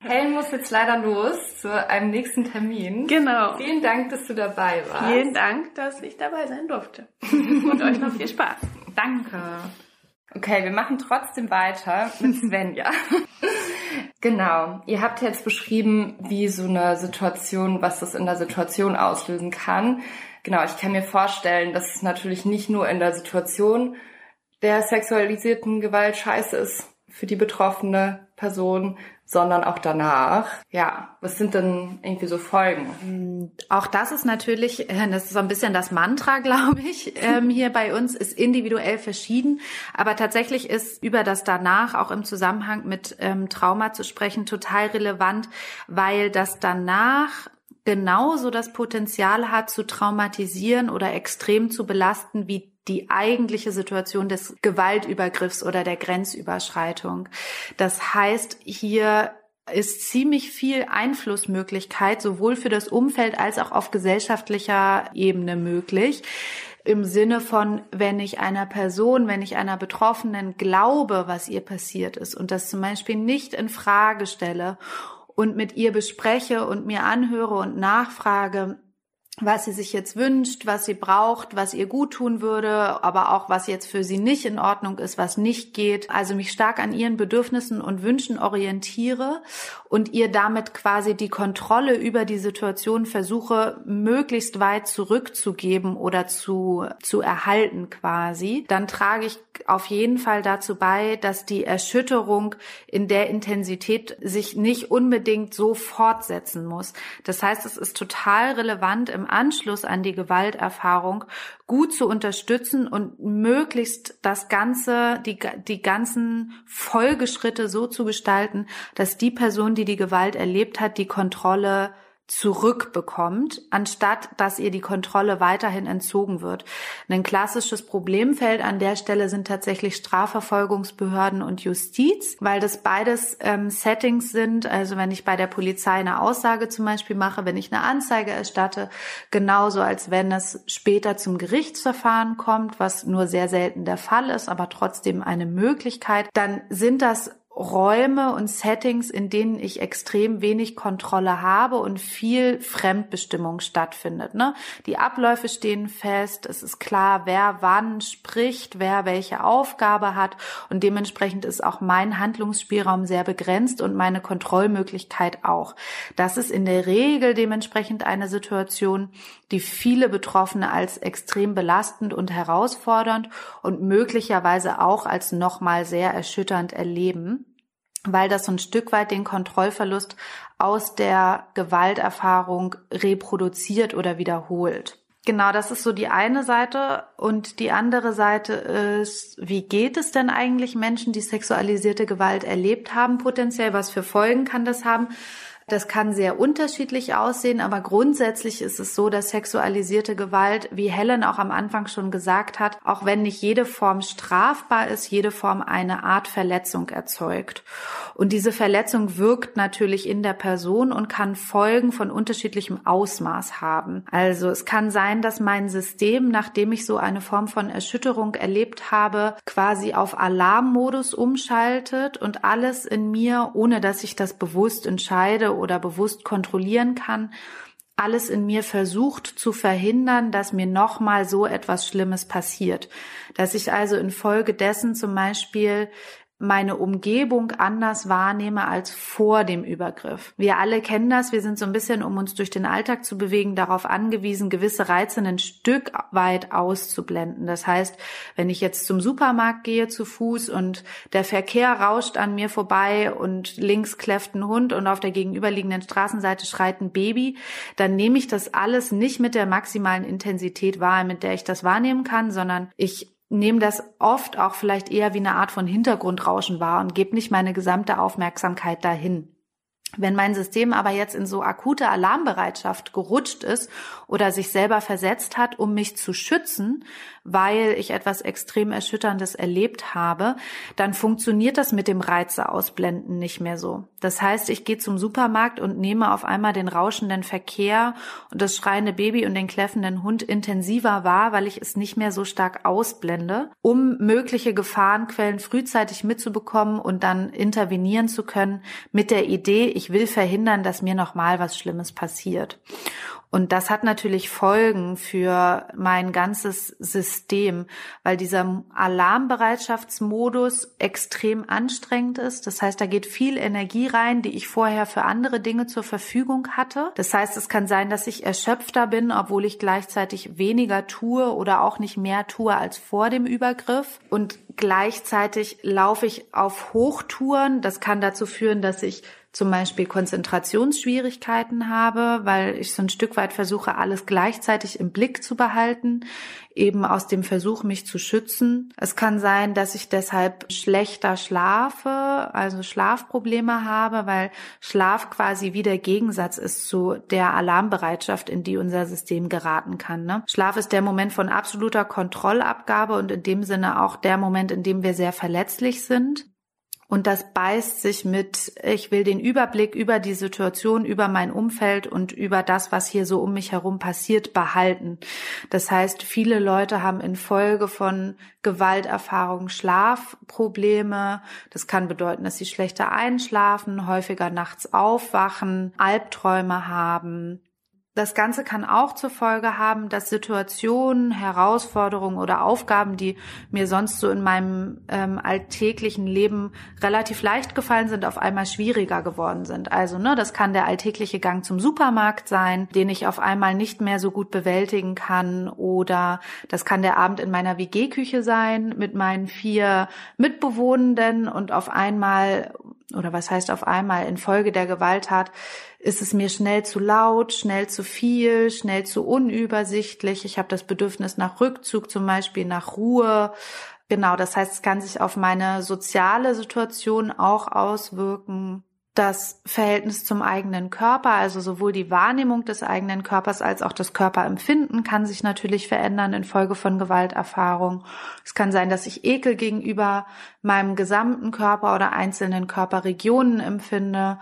Helen muss jetzt leider los zu einem nächsten Termin. Genau. Vielen Dank, dass du dabei warst. Vielen Dank, dass ich dabei sein durfte. Und euch noch viel Spaß. Danke. Okay, wir machen trotzdem weiter mit Svenja. genau. Ihr habt jetzt beschrieben, wie so eine Situation, was das in der Situation auslösen kann. Genau, ich kann mir vorstellen, dass es natürlich nicht nur in der Situation der sexualisierten Gewalt scheiße ist für die betroffene Person, sondern auch danach. Ja, was sind denn irgendwie so Folgen? Auch das ist natürlich, äh, das ist so ein bisschen das Mantra, glaube ich, ähm, hier bei uns, ist individuell verschieden. Aber tatsächlich ist über das danach auch im Zusammenhang mit ähm, Trauma zu sprechen total relevant, weil das danach genauso das Potenzial hat, zu traumatisieren oder extrem zu belasten, wie die eigentliche Situation des Gewaltübergriffs oder der Grenzüberschreitung. Das heißt, hier ist ziemlich viel Einflussmöglichkeit sowohl für das Umfeld als auch auf gesellschaftlicher Ebene möglich. Im Sinne von, wenn ich einer Person, wenn ich einer Betroffenen glaube, was ihr passiert ist und das zum Beispiel nicht in Frage stelle und mit ihr bespreche und mir anhöre und nachfrage, was sie sich jetzt wünscht, was sie braucht, was ihr gut tun würde, aber auch was jetzt für sie nicht in Ordnung ist, was nicht geht. Also mich stark an ihren Bedürfnissen und Wünschen orientiere und ihr damit quasi die Kontrolle über die Situation versuche, möglichst weit zurückzugeben oder zu, zu erhalten quasi. Dann trage ich auf jeden Fall dazu bei, dass die Erschütterung in der Intensität sich nicht unbedingt so fortsetzen muss. Das heißt, es ist total relevant im Anschluss an die Gewalterfahrung gut zu unterstützen und möglichst das Ganze, die, die ganzen Folgeschritte so zu gestalten, dass die Person, die die Gewalt erlebt hat, die Kontrolle zurückbekommt, anstatt dass ihr die Kontrolle weiterhin entzogen wird. Ein klassisches Problemfeld an der Stelle sind tatsächlich Strafverfolgungsbehörden und Justiz, weil das beides ähm, Settings sind. Also wenn ich bei der Polizei eine Aussage zum Beispiel mache, wenn ich eine Anzeige erstatte, genauso als wenn es später zum Gerichtsverfahren kommt, was nur sehr selten der Fall ist, aber trotzdem eine Möglichkeit, dann sind das Räume und Settings, in denen ich extrem wenig Kontrolle habe und viel Fremdbestimmung stattfindet. Ne? Die Abläufe stehen fest, es ist klar, wer wann spricht, wer welche Aufgabe hat und dementsprechend ist auch mein Handlungsspielraum sehr begrenzt und meine Kontrollmöglichkeit auch. Das ist in der Regel dementsprechend eine Situation, die viele Betroffene als extrem belastend und herausfordernd und möglicherweise auch als nochmal sehr erschütternd erleben weil das so ein Stück weit den Kontrollverlust aus der Gewalterfahrung reproduziert oder wiederholt. Genau, das ist so die eine Seite. Und die andere Seite ist, wie geht es denn eigentlich Menschen, die sexualisierte Gewalt erlebt haben, potenziell? Was für Folgen kann das haben? Das kann sehr unterschiedlich aussehen, aber grundsätzlich ist es so, dass sexualisierte Gewalt, wie Helen auch am Anfang schon gesagt hat, auch wenn nicht jede Form strafbar ist, jede Form eine Art Verletzung erzeugt. Und diese Verletzung wirkt natürlich in der Person und kann Folgen von unterschiedlichem Ausmaß haben. Also es kann sein, dass mein System, nachdem ich so eine Form von Erschütterung erlebt habe, quasi auf Alarmmodus umschaltet und alles in mir, ohne dass ich das bewusst entscheide oder bewusst kontrollieren kann, alles in mir versucht zu verhindern, dass mir nochmal so etwas Schlimmes passiert. Dass ich also infolgedessen zum Beispiel meine Umgebung anders wahrnehme als vor dem Übergriff. Wir alle kennen das, wir sind so ein bisschen, um uns durch den Alltag zu bewegen, darauf angewiesen, gewisse Reize ein Stück weit auszublenden. Das heißt, wenn ich jetzt zum Supermarkt gehe zu Fuß und der Verkehr rauscht an mir vorbei und links kläfft ein Hund und auf der gegenüberliegenden Straßenseite schreit ein Baby, dann nehme ich das alles nicht mit der maximalen Intensität wahr, mit der ich das wahrnehmen kann, sondern ich nehme das oft auch vielleicht eher wie eine Art von Hintergrundrauschen wahr und gebe nicht meine gesamte Aufmerksamkeit dahin. Wenn mein System aber jetzt in so akute Alarmbereitschaft gerutscht ist oder sich selber versetzt hat, um mich zu schützen, weil ich etwas extrem Erschütterndes erlebt habe, dann funktioniert das mit dem Reize ausblenden nicht mehr so. Das heißt, ich gehe zum Supermarkt und nehme auf einmal den rauschenden Verkehr und das schreiende Baby und den kläffenden Hund intensiver wahr, weil ich es nicht mehr so stark ausblende, um mögliche Gefahrenquellen frühzeitig mitzubekommen und dann intervenieren zu können mit der Idee, ich will verhindern, dass mir nochmal was Schlimmes passiert. Und das hat natürlich Folgen für mein ganzes System, weil dieser Alarmbereitschaftsmodus extrem anstrengend ist. Das heißt, da geht viel Energie rein, die ich vorher für andere Dinge zur Verfügung hatte. Das heißt, es kann sein, dass ich erschöpfter bin, obwohl ich gleichzeitig weniger tue oder auch nicht mehr tue als vor dem Übergriff. Und gleichzeitig laufe ich auf Hochtouren. Das kann dazu führen, dass ich zum Beispiel Konzentrationsschwierigkeiten habe, weil ich so ein Stück weit versuche, alles gleichzeitig im Blick zu behalten, eben aus dem Versuch, mich zu schützen. Es kann sein, dass ich deshalb schlechter schlafe, also Schlafprobleme habe, weil Schlaf quasi wie der Gegensatz ist zu der Alarmbereitschaft, in die unser System geraten kann. Ne? Schlaf ist der Moment von absoluter Kontrollabgabe und in dem Sinne auch der Moment, in dem wir sehr verletzlich sind. Und das beißt sich mit, ich will den Überblick über die Situation, über mein Umfeld und über das, was hier so um mich herum passiert, behalten. Das heißt, viele Leute haben infolge von Gewalterfahrungen Schlafprobleme. Das kann bedeuten, dass sie schlechter einschlafen, häufiger nachts aufwachen, Albträume haben, das Ganze kann auch zur Folge haben, dass Situationen, Herausforderungen oder Aufgaben, die mir sonst so in meinem ähm, alltäglichen Leben relativ leicht gefallen sind, auf einmal schwieriger geworden sind. Also, ne, das kann der alltägliche Gang zum Supermarkt sein, den ich auf einmal nicht mehr so gut bewältigen kann. Oder das kann der Abend in meiner WG-Küche sein mit meinen vier Mitbewohnenden und auf einmal oder was heißt auf einmal infolge der Gewalttat ist es mir schnell zu laut, schnell zu viel, schnell zu unübersichtlich. Ich habe das Bedürfnis nach Rückzug, zum Beispiel nach Ruhe. Genau, das heißt, es kann sich auf meine soziale Situation auch auswirken. Das Verhältnis zum eigenen Körper, also sowohl die Wahrnehmung des eigenen Körpers als auch das Körperempfinden kann sich natürlich verändern infolge von Gewalterfahrung. Es kann sein, dass ich Ekel gegenüber meinem gesamten Körper oder einzelnen Körperregionen empfinde.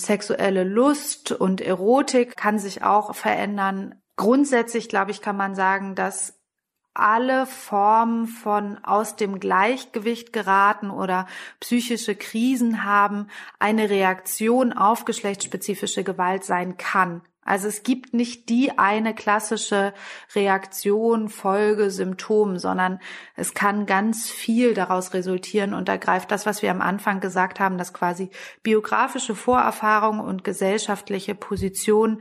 Sexuelle Lust und Erotik kann sich auch verändern. Grundsätzlich, glaube ich, kann man sagen, dass alle Formen von aus dem Gleichgewicht geraten oder psychische Krisen haben, eine Reaktion auf geschlechtsspezifische Gewalt sein kann. Also es gibt nicht die eine klassische Reaktion, Folge, Symptom, sondern es kann ganz viel daraus resultieren und da greift das, was wir am Anfang gesagt haben, dass quasi biografische Vorerfahrung und gesellschaftliche Position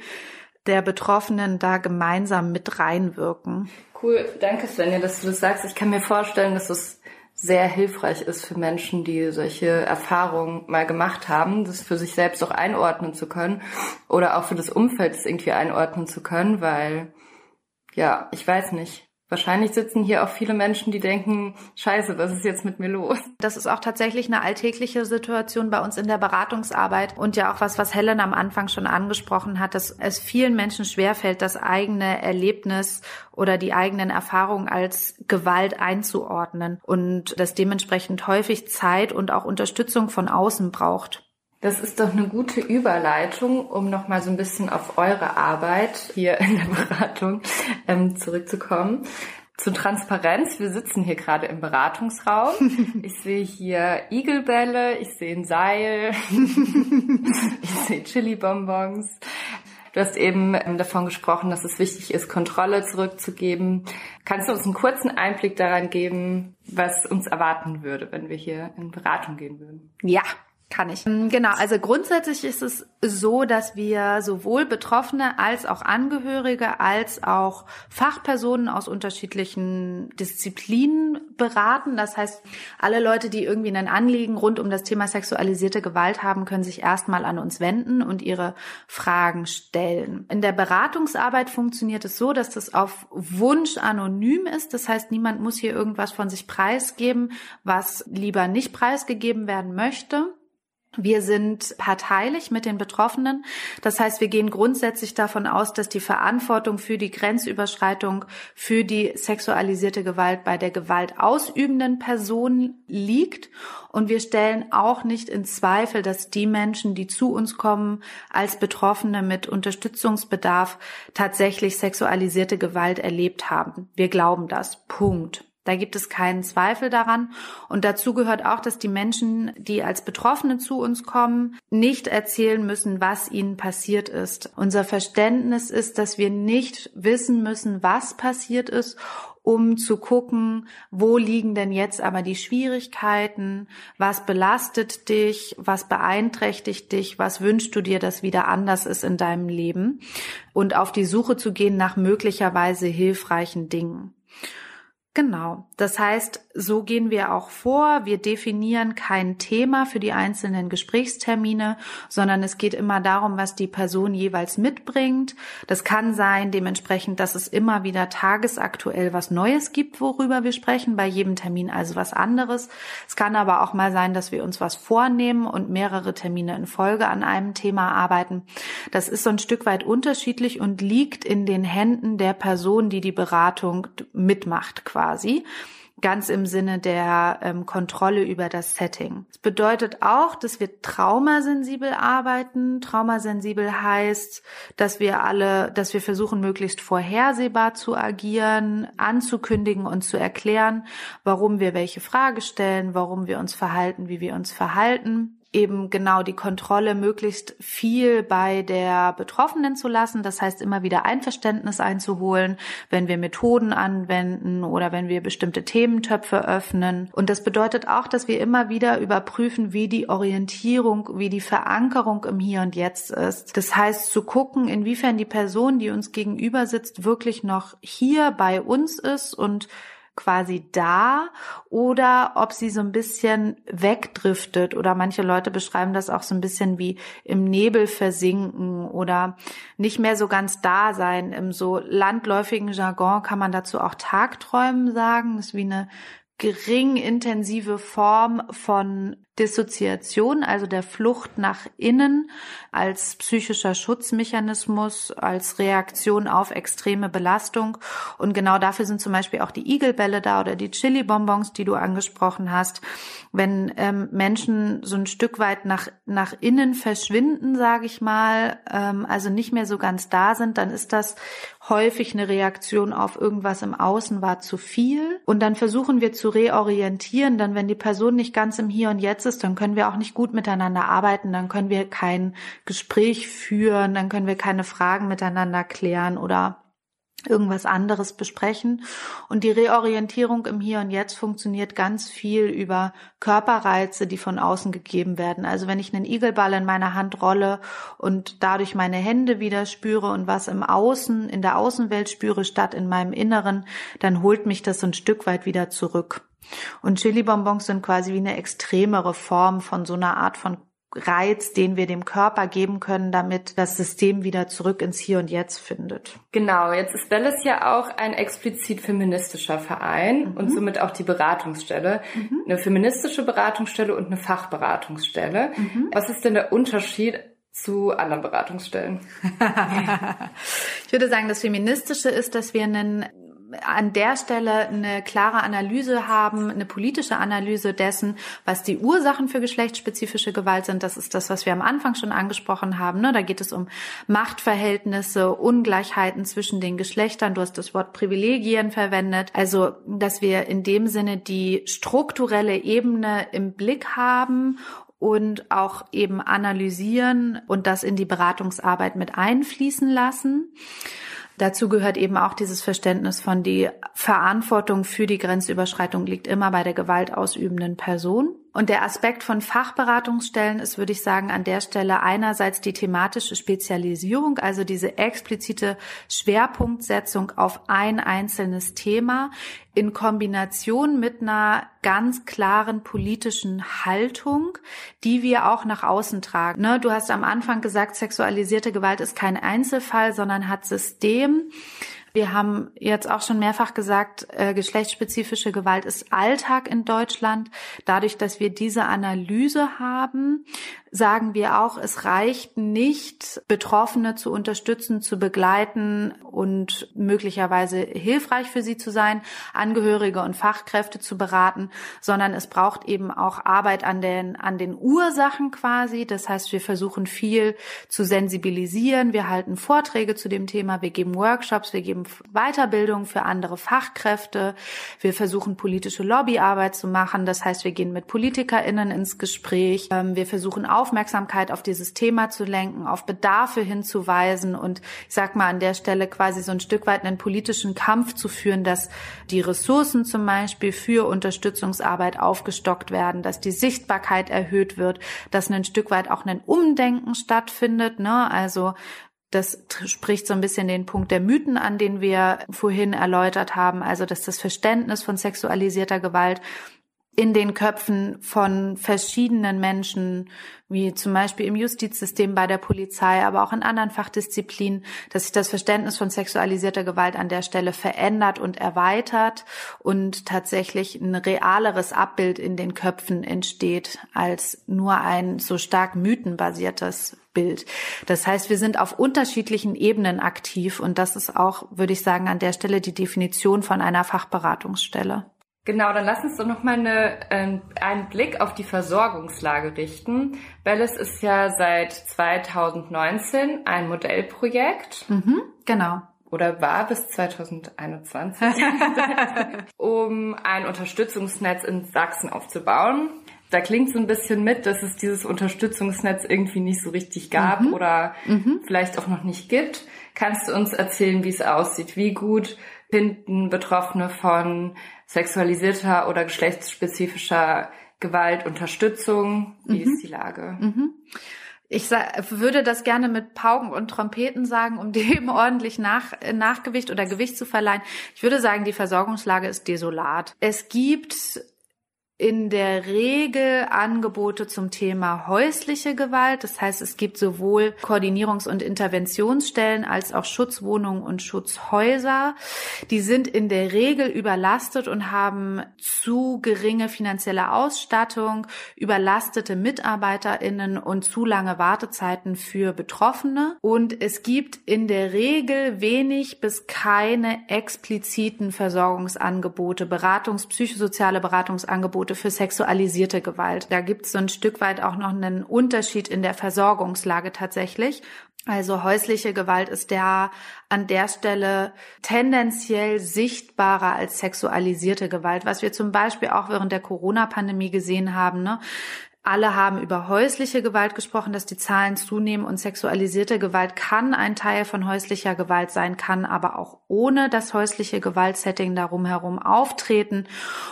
der Betroffenen da gemeinsam mit reinwirken. Cool, danke Svenja, dass du das sagst. Ich kann mir vorstellen, dass es sehr hilfreich ist für Menschen, die solche Erfahrungen mal gemacht haben, das für sich selbst auch einordnen zu können oder auch für das Umfeld das irgendwie einordnen zu können, weil ja, ich weiß nicht. Wahrscheinlich sitzen hier auch viele Menschen, die denken, scheiße, was ist jetzt mit mir los? Das ist auch tatsächlich eine alltägliche Situation bei uns in der Beratungsarbeit und ja auch was, was Helen am Anfang schon angesprochen hat, dass es vielen Menschen schwerfällt, das eigene Erlebnis oder die eigenen Erfahrungen als Gewalt einzuordnen und das dementsprechend häufig Zeit und auch Unterstützung von außen braucht. Das ist doch eine gute Überleitung, um nochmal so ein bisschen auf eure Arbeit hier in der Beratung ähm, zurückzukommen. Zur Transparenz, wir sitzen hier gerade im Beratungsraum. Ich sehe hier Igelbälle, ich sehe ein Seil, ich sehe Chili-Bonbons. Du hast eben ähm, davon gesprochen, dass es wichtig ist, Kontrolle zurückzugeben. Kannst du uns einen kurzen Einblick daran geben, was uns erwarten würde, wenn wir hier in Beratung gehen würden? Ja, kann ich. Ähm, genau, also grundsätzlich ist es so, dass wir sowohl Betroffene als auch Angehörige als auch Fachpersonen aus unterschiedlichen Disziplinen beraten. Das heißt, alle Leute, die irgendwie ein Anliegen rund um das Thema sexualisierte Gewalt haben, können sich erstmal an uns wenden und ihre Fragen stellen. In der Beratungsarbeit funktioniert es so, dass das auf Wunsch anonym ist. Das heißt, niemand muss hier irgendwas von sich preisgeben, was lieber nicht preisgegeben werden möchte. Wir sind parteilich mit den Betroffenen. Das heißt, wir gehen grundsätzlich davon aus, dass die Verantwortung für die Grenzüberschreitung, für die sexualisierte Gewalt bei der gewaltausübenden Person liegt. Und wir stellen auch nicht in Zweifel, dass die Menschen, die zu uns kommen, als Betroffene mit Unterstützungsbedarf tatsächlich sexualisierte Gewalt erlebt haben. Wir glauben das. Punkt. Da gibt es keinen Zweifel daran. Und dazu gehört auch, dass die Menschen, die als Betroffene zu uns kommen, nicht erzählen müssen, was ihnen passiert ist. Unser Verständnis ist, dass wir nicht wissen müssen, was passiert ist, um zu gucken, wo liegen denn jetzt aber die Schwierigkeiten, was belastet dich, was beeinträchtigt dich, was wünschst du dir, dass wieder anders ist in deinem Leben und auf die Suche zu gehen nach möglicherweise hilfreichen Dingen. Genau. Das heißt, so gehen wir auch vor. Wir definieren kein Thema für die einzelnen Gesprächstermine, sondern es geht immer darum, was die Person jeweils mitbringt. Das kann sein, dementsprechend, dass es immer wieder tagesaktuell was Neues gibt, worüber wir sprechen. Bei jedem Termin also was anderes. Es kann aber auch mal sein, dass wir uns was vornehmen und mehrere Termine in Folge an einem Thema arbeiten. Das ist so ein Stück weit unterschiedlich und liegt in den Händen der Person, die die Beratung mitmacht, quasi quasi ganz im Sinne der ähm, Kontrolle über das Setting. Das bedeutet auch, dass wir traumasensibel arbeiten. Traumasensibel heißt, dass wir alle, dass wir versuchen, möglichst vorhersehbar zu agieren, anzukündigen und zu erklären, warum wir welche Frage stellen, warum wir uns verhalten, wie wir uns verhalten eben genau die Kontrolle möglichst viel bei der Betroffenen zu lassen. Das heißt, immer wieder Einverständnis einzuholen, wenn wir Methoden anwenden oder wenn wir bestimmte Thementöpfe öffnen. Und das bedeutet auch, dass wir immer wieder überprüfen, wie die Orientierung, wie die Verankerung im Hier und Jetzt ist. Das heißt, zu gucken, inwiefern die Person, die uns gegenüber sitzt, wirklich noch hier bei uns ist und quasi da oder ob sie so ein bisschen wegdriftet oder manche Leute beschreiben das auch so ein bisschen wie im Nebel versinken oder nicht mehr so ganz da sein. Im so landläufigen Jargon kann man dazu auch Tagträumen sagen. Das ist wie eine gering intensive Form von Dissoziation, also der Flucht nach innen als psychischer Schutzmechanismus, als Reaktion auf extreme Belastung. Und genau dafür sind zum Beispiel auch die Igelbälle da oder die Chili-Bonbons, die du angesprochen hast. Wenn ähm, Menschen so ein Stück weit nach, nach innen verschwinden, sage ich mal, ähm, also nicht mehr so ganz da sind, dann ist das häufig eine Reaktion auf irgendwas im Außen war zu viel. Und dann versuchen wir zu reorientieren, dann wenn die Person nicht ganz im Hier und Jetzt ist, dann können wir auch nicht gut miteinander arbeiten, dann können wir kein Gespräch führen, dann können wir keine Fragen miteinander klären oder irgendwas anderes besprechen. Und die Reorientierung im Hier und Jetzt funktioniert ganz viel über Körperreize, die von außen gegeben werden. Also wenn ich einen Igelball in meiner Hand rolle und dadurch meine Hände wieder spüre und was im Außen, in der Außenwelt spüre, statt in meinem Inneren, dann holt mich das so ein Stück weit wieder zurück. Und Chili-Bonbons sind quasi wie eine extremere Form von so einer Art von Reiz, den wir dem Körper geben können, damit das System wieder zurück ins Hier und Jetzt findet. Genau, jetzt ist Bellis ja auch ein explizit feministischer Verein mhm. und somit auch die Beratungsstelle. Mhm. Eine feministische Beratungsstelle und eine Fachberatungsstelle. Mhm. Was ist denn der Unterschied zu anderen Beratungsstellen? ich würde sagen, das Feministische ist, dass wir einen an der Stelle eine klare Analyse haben, eine politische Analyse dessen, was die Ursachen für geschlechtsspezifische Gewalt sind. Das ist das, was wir am Anfang schon angesprochen haben. Ne? Da geht es um Machtverhältnisse, Ungleichheiten zwischen den Geschlechtern. Du hast das Wort Privilegien verwendet. Also, dass wir in dem Sinne die strukturelle Ebene im Blick haben und auch eben analysieren und das in die Beratungsarbeit mit einfließen lassen. Dazu gehört eben auch dieses Verständnis von die Verantwortung für die Grenzüberschreitung liegt immer bei der gewaltausübenden Person. Und der Aspekt von Fachberatungsstellen ist, würde ich sagen, an der Stelle einerseits die thematische Spezialisierung, also diese explizite Schwerpunktsetzung auf ein einzelnes Thema in Kombination mit einer ganz klaren politischen Haltung, die wir auch nach außen tragen. Ne, du hast am Anfang gesagt, sexualisierte Gewalt ist kein Einzelfall, sondern hat System. Wir haben jetzt auch schon mehrfach gesagt, äh, geschlechtsspezifische Gewalt ist Alltag in Deutschland. Dadurch, dass wir diese Analyse haben, sagen wir auch, es reicht nicht, Betroffene zu unterstützen, zu begleiten und möglicherweise hilfreich für sie zu sein, Angehörige und Fachkräfte zu beraten, sondern es braucht eben auch Arbeit an den, an den Ursachen quasi. Das heißt, wir versuchen viel zu sensibilisieren. Wir halten Vorträge zu dem Thema. Wir geben Workshops. Wir geben Weiterbildung für andere Fachkräfte. Wir versuchen politische Lobbyarbeit zu machen. Das heißt, wir gehen mit PolitikerInnen ins Gespräch. Ähm, wir versuchen Aufmerksamkeit auf dieses Thema zu lenken, auf Bedarfe hinzuweisen und ich sag mal an der Stelle quasi so ein Stück weit einen politischen Kampf zu führen, dass die Ressourcen zum Beispiel für Unterstützungsarbeit aufgestockt werden, dass die Sichtbarkeit erhöht wird, dass ein Stück weit auch ein Umdenken stattfindet. Ne? Also das spricht so ein bisschen den Punkt der Mythen an, den wir vorhin erläutert haben. Also, dass das Verständnis von sexualisierter Gewalt in den Köpfen von verschiedenen Menschen, wie zum Beispiel im Justizsystem bei der Polizei, aber auch in anderen Fachdisziplinen, dass sich das Verständnis von sexualisierter Gewalt an der Stelle verändert und erweitert und tatsächlich ein realeres Abbild in den Köpfen entsteht als nur ein so stark mythenbasiertes Bild. Das heißt, wir sind auf unterschiedlichen Ebenen aktiv und das ist auch, würde ich sagen, an der Stelle die Definition von einer Fachberatungsstelle. Genau, dann lass uns doch nochmal eine, äh, einen Blick auf die Versorgungslage richten. Bellis ist ja seit 2019 ein Modellprojekt. Mhm, genau. Oder war bis 2021, um ein Unterstützungsnetz in Sachsen aufzubauen. Da klingt so ein bisschen mit, dass es dieses Unterstützungsnetz irgendwie nicht so richtig gab mhm. oder mhm. vielleicht auch noch nicht gibt. Kannst du uns erzählen, wie es aussieht? Wie gut finden Betroffene von sexualisierter oder geschlechtsspezifischer Gewalt Unterstützung? Wie mhm. ist die Lage? Mhm. Ich würde das gerne mit Pauken und Trompeten sagen, um dem ordentlich nach, Nachgewicht oder Gewicht zu verleihen. Ich würde sagen, die Versorgungslage ist desolat. Es gibt in der Regel Angebote zum Thema häusliche Gewalt. Das heißt, es gibt sowohl Koordinierungs- und Interventionsstellen als auch Schutzwohnungen und Schutzhäuser. Die sind in der Regel überlastet und haben zu geringe finanzielle Ausstattung, überlastete MitarbeiterInnen und zu lange Wartezeiten für Betroffene. Und es gibt in der Regel wenig bis keine expliziten Versorgungsangebote, Beratungs-, psychosoziale Beratungsangebote Angebote für sexualisierte Gewalt. Da gibt es so ein Stück weit auch noch einen Unterschied in der Versorgungslage tatsächlich. Also häusliche Gewalt ist der an der Stelle tendenziell sichtbarer als sexualisierte Gewalt, was wir zum Beispiel auch während der Corona-Pandemie gesehen haben. Ne? Alle haben über häusliche Gewalt gesprochen, dass die Zahlen zunehmen und sexualisierte Gewalt kann ein Teil von häuslicher Gewalt sein, kann aber auch ohne das häusliche Gewaltsetting darum herum auftreten.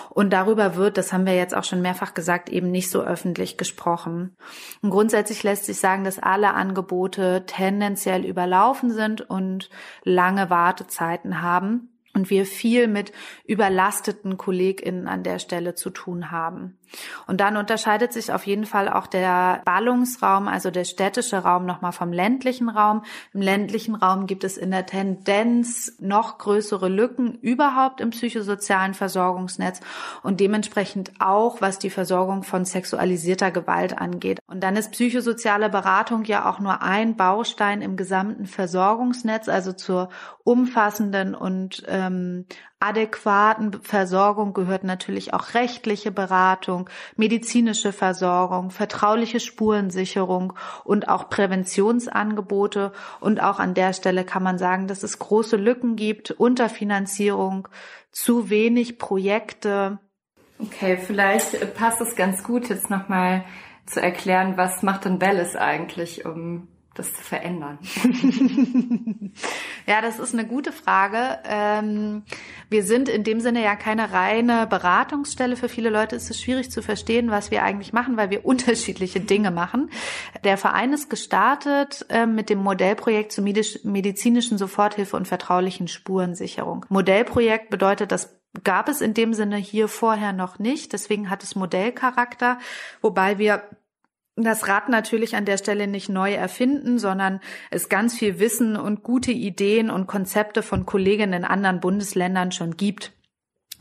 Und darüber wird, das haben wir jetzt auch schon mehrfach gesagt, eben nicht so öffentlich gesprochen. Und grundsätzlich lässt sich sagen, dass alle Angebote tendenziell überlaufen sind und lange Wartezeiten haben und wir viel mit überlasteten KollegInnen an der Stelle zu tun haben. Und dann unterscheidet sich auf jeden Fall auch der Ballungsraum, also der städtische Raum nochmal vom ländlichen Raum. Im ländlichen Raum gibt es in der Tendenz noch größere Lücken überhaupt im psychosozialen Versorgungsnetz und dementsprechend auch, was die Versorgung von sexualisierter Gewalt angeht. Und dann ist psychosoziale Beratung ja auch nur ein Baustein im gesamten Versorgungsnetz, also zur umfassenden und ähm, adäquaten Versorgung gehört natürlich auch rechtliche Beratung, medizinische Versorgung, vertrauliche Spurensicherung und auch Präventionsangebote. Und auch an der Stelle kann man sagen, dass es große Lücken gibt, Unterfinanzierung, zu wenig Projekte. Okay, vielleicht passt es ganz gut, jetzt nochmal zu erklären, was macht denn Bellis eigentlich, um das zu verändern? ja, das ist eine gute Frage. Ähm, wir sind in dem Sinne ja keine reine Beratungsstelle. Für viele Leute ist es schwierig zu verstehen, was wir eigentlich machen, weil wir unterschiedliche Dinge machen. Der Verein ist gestartet ähm, mit dem Modellprojekt zur medizinischen Soforthilfe und vertraulichen Spurensicherung. Modellprojekt bedeutet, das gab es in dem Sinne hier vorher noch nicht. Deswegen hat es Modellcharakter, wobei wir das Rad natürlich an der Stelle nicht neu erfinden, sondern es ganz viel Wissen und gute Ideen und Konzepte von Kolleginnen in anderen Bundesländern schon gibt.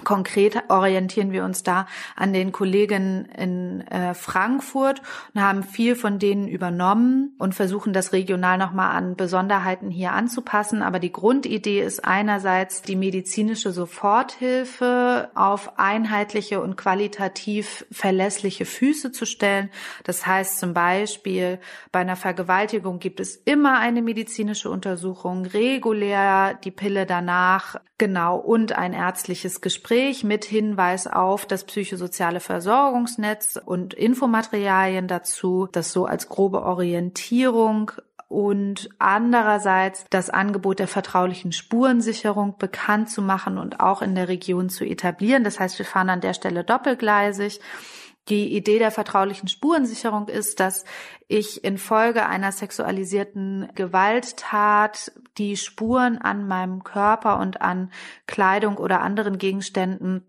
Konkret orientieren wir uns da an den Kollegen in äh, Frankfurt und haben viel von denen übernommen und versuchen das regional nochmal an Besonderheiten hier anzupassen. Aber die Grundidee ist einerseits die medizinische Soforthilfe auf einheitliche und qualitativ verlässliche Füße zu stellen. Das heißt zum Beispiel bei einer Vergewaltigung gibt es immer eine medizinische Untersuchung, regulär die Pille danach, genau, und ein ärztliches Gespräch mit Hinweis auf das psychosoziale Versorgungsnetz und Infomaterialien dazu, das so als grobe Orientierung und andererseits das Angebot der vertraulichen Spurensicherung bekannt zu machen und auch in der Region zu etablieren. Das heißt, wir fahren an der Stelle doppelgleisig. Die Idee der vertraulichen Spurensicherung ist, dass ich infolge einer sexualisierten Gewalttat die Spuren an meinem Körper und an Kleidung oder anderen Gegenständen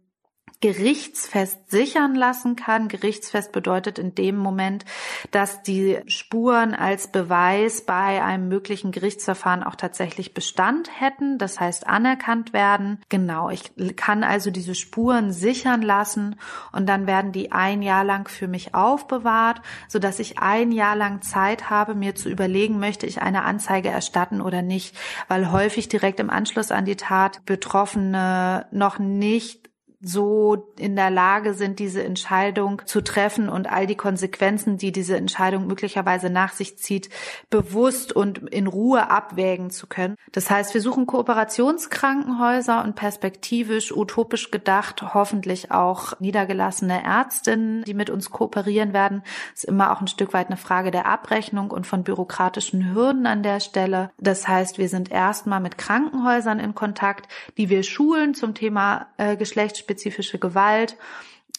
gerichtsfest sichern lassen kann. Gerichtsfest bedeutet in dem Moment, dass die Spuren als Beweis bei einem möglichen Gerichtsverfahren auch tatsächlich Bestand hätten, das heißt anerkannt werden. Genau, ich kann also diese Spuren sichern lassen und dann werden die ein Jahr lang für mich aufbewahrt, so dass ich ein Jahr lang Zeit habe, mir zu überlegen, möchte ich eine Anzeige erstatten oder nicht, weil häufig direkt im Anschluss an die Tat Betroffene noch nicht so in der Lage sind, diese Entscheidung zu treffen und all die Konsequenzen, die diese Entscheidung möglicherweise nach sich zieht, bewusst und in Ruhe abwägen zu können. Das heißt, wir suchen Kooperationskrankenhäuser und perspektivisch, utopisch gedacht, hoffentlich auch niedergelassene Ärztinnen, die mit uns kooperieren werden. Das ist immer auch ein Stück weit eine Frage der Abrechnung und von bürokratischen Hürden an der Stelle. Das heißt, wir sind erstmal mit Krankenhäusern in Kontakt, die wir schulen zum Thema äh, Geschlechts spezifische Gewalt,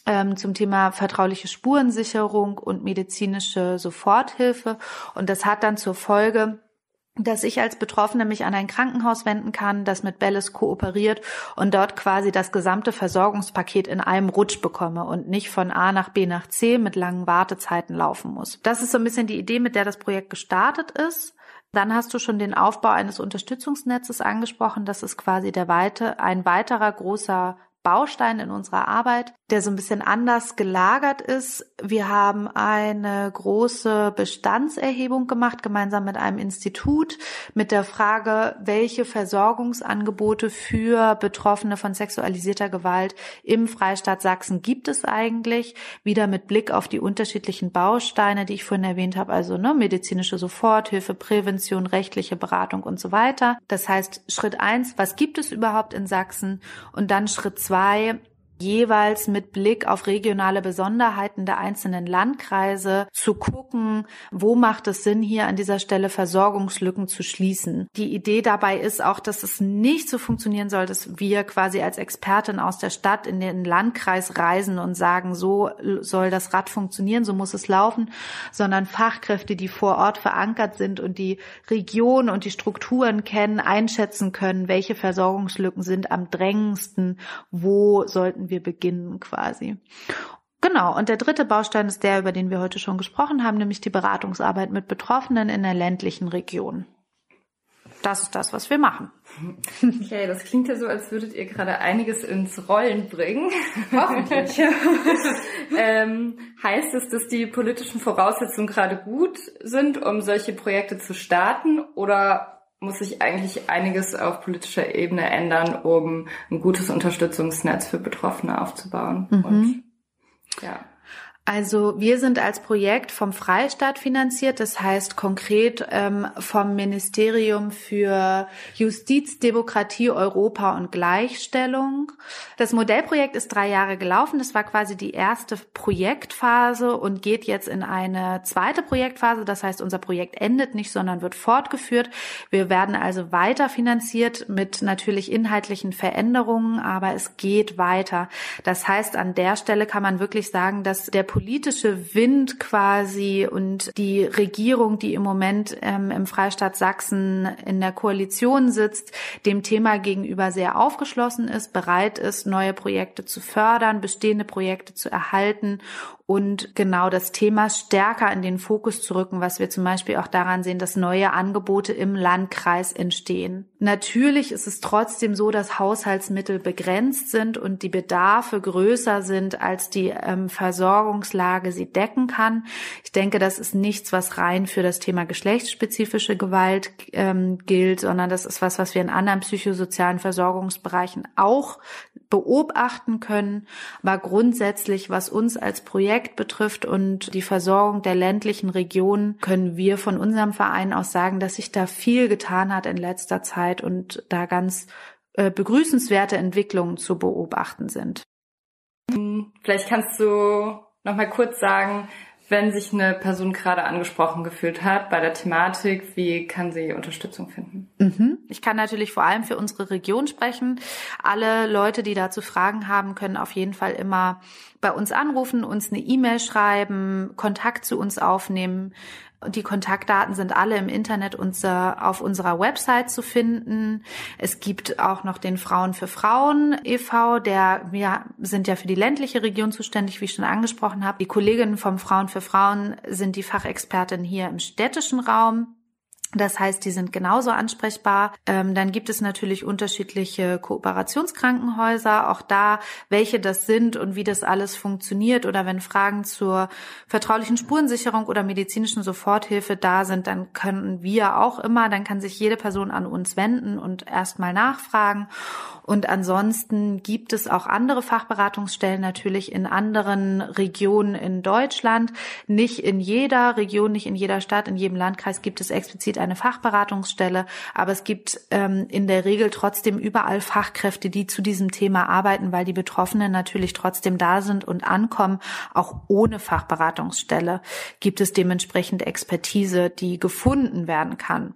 ähm, zum Thema vertrauliche Spurensicherung und medizinische Soforthilfe. Und das hat dann zur Folge, dass ich als Betroffene mich an ein Krankenhaus wenden kann, das mit Bellis kooperiert und dort quasi das gesamte Versorgungspaket in einem Rutsch bekomme und nicht von A nach B nach C mit langen Wartezeiten laufen muss. Das ist so ein bisschen die Idee, mit der das Projekt gestartet ist. Dann hast du schon den Aufbau eines Unterstützungsnetzes angesprochen. Das ist quasi der weite, ein weiterer großer Baustein in unserer Arbeit, der so ein bisschen anders gelagert ist. Wir haben eine große Bestandserhebung gemacht, gemeinsam mit einem Institut, mit der Frage, welche Versorgungsangebote für Betroffene von sexualisierter Gewalt im Freistaat Sachsen gibt es eigentlich? Wieder mit Blick auf die unterschiedlichen Bausteine, die ich vorhin erwähnt habe, also ne, medizinische Soforthilfe, Prävention, rechtliche Beratung und so weiter. Das heißt, Schritt eins, was gibt es überhaupt in Sachsen? Und dann Schritt zwei, zwei jeweils mit Blick auf regionale Besonderheiten der einzelnen Landkreise zu gucken, wo macht es Sinn, hier an dieser Stelle Versorgungslücken zu schließen. Die Idee dabei ist auch, dass es nicht so funktionieren soll, dass wir quasi als Expertin aus der Stadt in den Landkreis reisen und sagen, so soll das Rad funktionieren, so muss es laufen, sondern Fachkräfte, die vor Ort verankert sind und die Region und die Strukturen kennen, einschätzen können, welche Versorgungslücken sind am drängendsten, wo sollten wir beginnen quasi. Genau, und der dritte Baustein ist der, über den wir heute schon gesprochen haben, nämlich die Beratungsarbeit mit Betroffenen in der ländlichen Region. Das ist das, was wir machen. Okay, das klingt ja so, als würdet ihr gerade einiges ins Rollen bringen. Hoffentlich. ähm, heißt es, dass die politischen Voraussetzungen gerade gut sind, um solche Projekte zu starten? Oder muss sich eigentlich einiges auf politischer Ebene ändern, um ein gutes Unterstützungsnetz für Betroffene aufzubauen. Mhm. Und, ja. Also wir sind als Projekt vom Freistaat finanziert, das heißt konkret ähm, vom Ministerium für Justiz, Demokratie, Europa und Gleichstellung. Das Modellprojekt ist drei Jahre gelaufen. Das war quasi die erste Projektphase und geht jetzt in eine zweite Projektphase. Das heißt, unser Projekt endet nicht, sondern wird fortgeführt. Wir werden also weiter finanziert mit natürlich inhaltlichen Veränderungen, aber es geht weiter. Das heißt, an der Stelle kann man wirklich sagen, dass der politische Wind quasi und die Regierung, die im Moment ähm, im Freistaat Sachsen in der Koalition sitzt, dem Thema gegenüber sehr aufgeschlossen ist, bereit ist, neue Projekte zu fördern, bestehende Projekte zu erhalten und genau das Thema stärker in den Fokus zu rücken, was wir zum Beispiel auch daran sehen, dass neue Angebote im Landkreis entstehen. Natürlich ist es trotzdem so, dass Haushaltsmittel begrenzt sind und die Bedarfe größer sind, als die ähm, Versorgungslage sie decken kann. Ich denke, das ist nichts, was rein für das Thema geschlechtsspezifische Gewalt ähm, gilt, sondern das ist was, was wir in anderen psychosozialen Versorgungsbereichen auch beobachten können. Aber grundsätzlich, was uns als Projekt betrifft und die Versorgung der ländlichen Regionen, können wir von unserem Verein aus sagen, dass sich da viel getan hat in letzter Zeit und da ganz äh, begrüßenswerte Entwicklungen zu beobachten sind. Vielleicht kannst du noch mal kurz sagen, wenn sich eine Person gerade angesprochen gefühlt hat bei der Thematik, wie kann sie Unterstützung finden? Mhm. Ich kann natürlich vor allem für unsere Region sprechen. Alle Leute, die dazu Fragen haben, können auf jeden Fall immer bei uns anrufen, uns eine E-Mail schreiben, Kontakt zu uns aufnehmen. Die Kontaktdaten sind alle im Internet unser, auf unserer Website zu finden. Es gibt auch noch den Frauen für Frauen e.V., der, wir sind ja für die ländliche Region zuständig, wie ich schon angesprochen habe. Die Kolleginnen vom Frauen für Frauen sind die Fachexpertin hier im städtischen Raum. Das heißt, die sind genauso ansprechbar. Ähm, dann gibt es natürlich unterschiedliche Kooperationskrankenhäuser, auch da, welche das sind und wie das alles funktioniert. Oder wenn Fragen zur vertraulichen Spurensicherung oder medizinischen Soforthilfe da sind, dann können wir auch immer, dann kann sich jede Person an uns wenden und erstmal nachfragen. Und ansonsten gibt es auch andere Fachberatungsstellen natürlich in anderen Regionen in Deutschland. Nicht in jeder Region, nicht in jeder Stadt, in jedem Landkreis gibt es explizit eine Fachberatungsstelle, aber es gibt ähm, in der Regel trotzdem überall Fachkräfte, die zu diesem Thema arbeiten, weil die Betroffenen natürlich trotzdem da sind und ankommen. Auch ohne Fachberatungsstelle gibt es dementsprechend Expertise, die gefunden werden kann.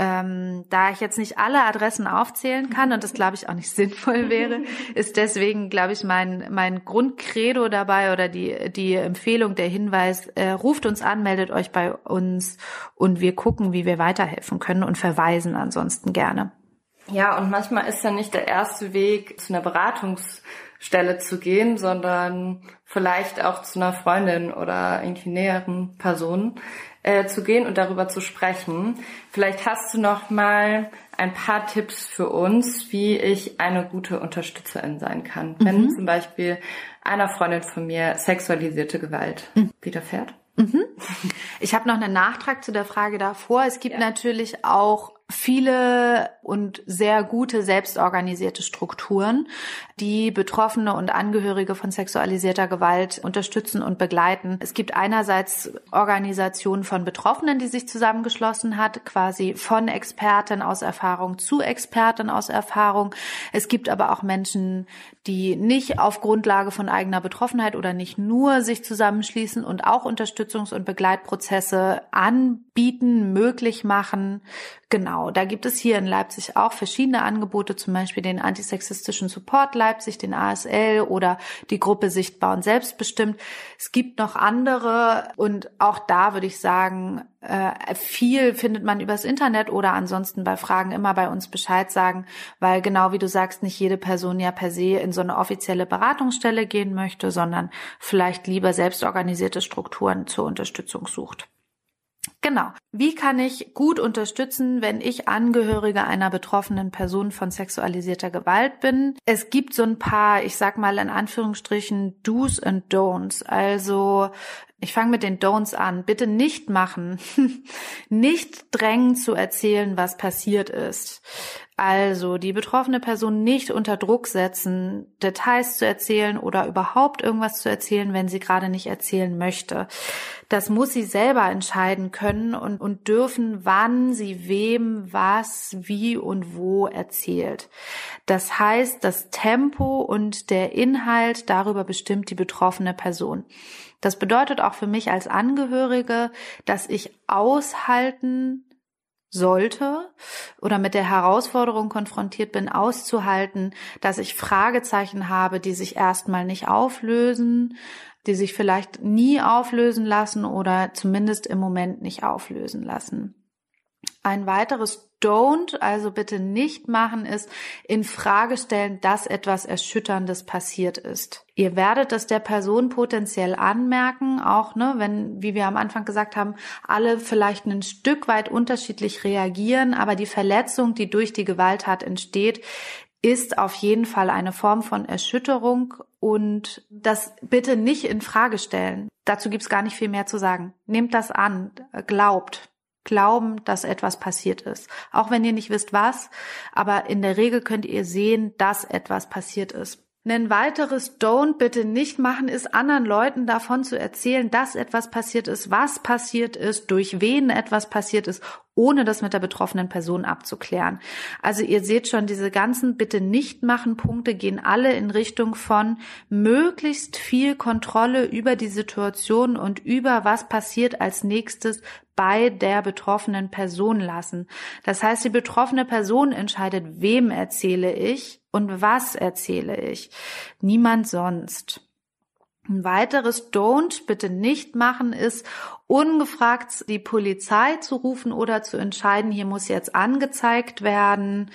Ähm, da ich jetzt nicht alle Adressen aufzählen kann und das glaube ich auch nicht sinnvoll wäre, ist deswegen glaube ich mein mein Grundcredo dabei oder die die Empfehlung der Hinweis äh, ruft uns an, meldet euch bei uns und wir gucken, wie wir weiterhelfen können und verweisen ansonsten gerne. Ja, und manchmal ist ja nicht der erste Weg zu einer Beratungsstelle zu gehen, sondern vielleicht auch zu einer Freundin oder irgendwie näheren Person äh, zu gehen und darüber zu sprechen. Vielleicht hast du noch mal ein paar Tipps für uns, wie ich eine gute Unterstützerin sein kann, wenn mhm. zum Beispiel einer Freundin von mir sexualisierte Gewalt mhm. widerfährt. Mhm. Ich habe noch einen Nachtrag zu der Frage davor. Es gibt ja. natürlich auch viele und sehr gute selbstorganisierte Strukturen, die Betroffene und Angehörige von sexualisierter Gewalt unterstützen und begleiten. Es gibt einerseits Organisationen von Betroffenen, die sich zusammengeschlossen hat, quasi von Experten aus Erfahrung zu Experten aus Erfahrung. Es gibt aber auch Menschen, die nicht auf Grundlage von eigener Betroffenheit oder nicht nur sich zusammenschließen und auch Unterstützungs- und Begleitprozesse anbieten, möglich machen. Genau, da gibt es hier in Leipzig auch verschiedene Angebote, zum Beispiel den antisexistischen Support Leipzig, den ASL oder die Gruppe Sichtbar und Selbstbestimmt. Es gibt noch andere und auch da würde ich sagen, äh, viel findet man übers Internet oder ansonsten bei Fragen immer bei uns Bescheid sagen, weil genau wie du sagst, nicht jede Person ja per se in so eine offizielle Beratungsstelle gehen möchte, sondern vielleicht lieber selbstorganisierte Strukturen zur Unterstützung sucht. Genau. Wie kann ich gut unterstützen, wenn ich Angehörige einer betroffenen Person von sexualisierter Gewalt bin? Es gibt so ein paar, ich sag mal in Anführungsstrichen, Do's and Don'ts. Also ich fange mit den Don'ts an. Bitte nicht machen. nicht drängen zu erzählen, was passiert ist. Also die betroffene Person nicht unter Druck setzen, Details zu erzählen oder überhaupt irgendwas zu erzählen, wenn sie gerade nicht erzählen möchte. Das muss sie selber entscheiden können und, und dürfen, wann sie wem, was, wie und wo erzählt. Das heißt, das Tempo und der Inhalt darüber bestimmt die betroffene Person. Das bedeutet auch für mich als Angehörige, dass ich aushalten sollte oder mit der Herausforderung konfrontiert bin, auszuhalten, dass ich Fragezeichen habe, die sich erstmal nicht auflösen, die sich vielleicht nie auflösen lassen oder zumindest im Moment nicht auflösen lassen. Ein weiteres Don't, also bitte nicht machen, ist in Frage stellen, dass etwas Erschütterndes passiert ist. Ihr werdet das der Person potenziell anmerken, auch ne, wenn, wie wir am Anfang gesagt haben, alle vielleicht ein Stück weit unterschiedlich reagieren, aber die Verletzung, die durch die Gewalttat entsteht, ist auf jeden Fall eine Form von Erschütterung und das bitte nicht in Frage stellen. Dazu gibt's gar nicht viel mehr zu sagen. Nehmt das an, glaubt, glauben, dass etwas passiert ist. Auch wenn ihr nicht wisst was, aber in der Regel könnt ihr sehen, dass etwas passiert ist. Ein weiteres Don't bitte nicht machen, ist anderen Leuten davon zu erzählen, dass etwas passiert ist, was passiert ist, durch wen etwas passiert ist, ohne das mit der betroffenen Person abzuklären. Also ihr seht schon, diese ganzen bitte nicht machen Punkte gehen alle in Richtung von möglichst viel Kontrolle über die Situation und über was passiert als nächstes bei der betroffenen Person lassen. Das heißt, die betroffene Person entscheidet, wem erzähle ich und was erzähle ich? Niemand sonst. Ein weiteres Don't bitte nicht machen ist, ungefragt die Polizei zu rufen oder zu entscheiden, hier muss jetzt angezeigt werden,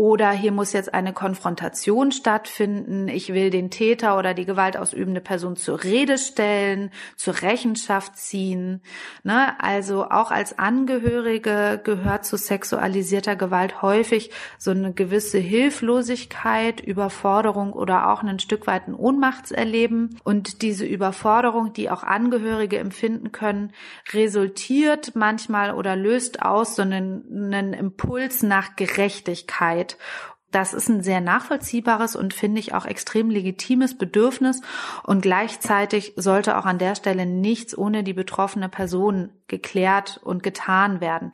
oder hier muss jetzt eine Konfrontation stattfinden. Ich will den Täter oder die gewaltausübende Person zur Rede stellen, zur Rechenschaft ziehen. Ne? Also auch als Angehörige gehört zu sexualisierter Gewalt häufig so eine gewisse Hilflosigkeit, Überforderung oder auch ein Stück weit ein Ohnmachtserleben. Und diese Überforderung, die auch Angehörige empfinden können, resultiert manchmal oder löst aus so einen, einen Impuls nach Gerechtigkeit. Zeit. Das ist ein sehr nachvollziehbares und finde ich auch extrem legitimes Bedürfnis und gleichzeitig sollte auch an der Stelle nichts ohne die betroffene Person geklärt und getan werden.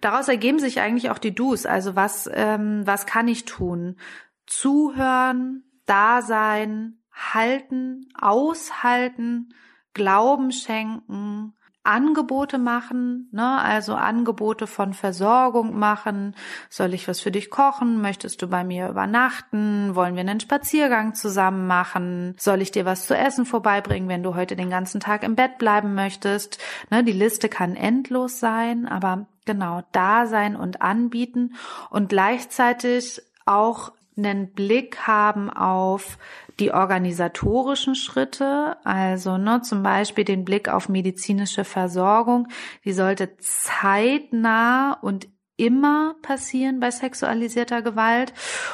Daraus ergeben sich eigentlich auch die Do's. Also was, ähm, was kann ich tun? Zuhören, da sein, halten, aushalten, Glauben schenken, Angebote machen, ne? also Angebote von Versorgung machen. Soll ich was für dich kochen? Möchtest du bei mir übernachten? Wollen wir einen Spaziergang zusammen machen? Soll ich dir was zu essen vorbeibringen, wenn du heute den ganzen Tag im Bett bleiben möchtest? Ne? Die Liste kann endlos sein, aber genau da sein und anbieten und gleichzeitig auch einen Blick haben auf die organisatorischen Schritte, also ne, zum Beispiel den Blick auf medizinische Versorgung, die sollte zeitnah und immer passieren bei sexualisierter Gewalt.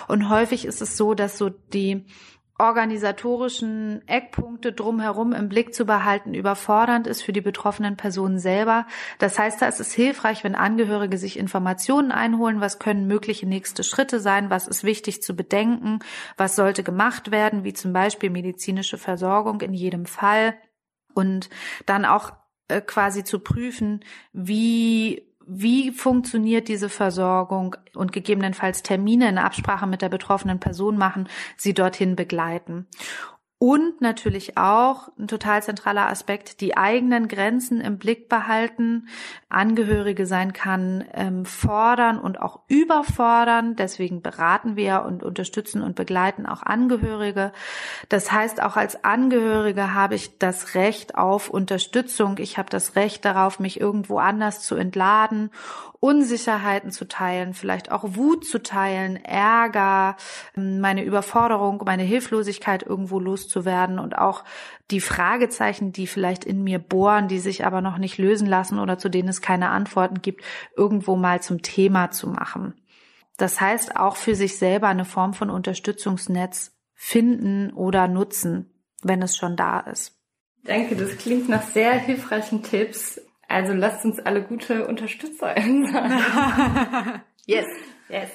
Und häufig ist es so, dass so die organisatorischen Eckpunkte drumherum im Blick zu behalten überfordernd ist für die betroffenen Personen selber. Das heißt, da ist es hilfreich, wenn Angehörige sich Informationen einholen, was können mögliche nächste Schritte sein, was ist wichtig zu bedenken, was sollte gemacht werden, wie zum Beispiel medizinische Versorgung in jedem Fall. Und dann auch äh, quasi zu prüfen, wie wie funktioniert diese Versorgung und gegebenenfalls Termine in Absprache mit der betroffenen Person machen, sie dorthin begleiten. Und natürlich auch ein total zentraler Aspekt, die eigenen Grenzen im Blick behalten. Angehörige sein kann ähm, fordern und auch überfordern. Deswegen beraten wir und unterstützen und begleiten auch Angehörige. Das heißt, auch als Angehörige habe ich das Recht auf Unterstützung. Ich habe das Recht darauf, mich irgendwo anders zu entladen Unsicherheiten zu teilen, vielleicht auch Wut zu teilen, Ärger, meine Überforderung, meine Hilflosigkeit irgendwo loszuwerden und auch die Fragezeichen, die vielleicht in mir bohren, die sich aber noch nicht lösen lassen oder zu denen es keine Antworten gibt, irgendwo mal zum Thema zu machen. Das heißt auch für sich selber eine Form von Unterstützungsnetz finden oder nutzen, wenn es schon da ist. Danke, das klingt nach sehr hilfreichen Tipps. Also lasst uns alle gute Unterstützer sein. yes, yes.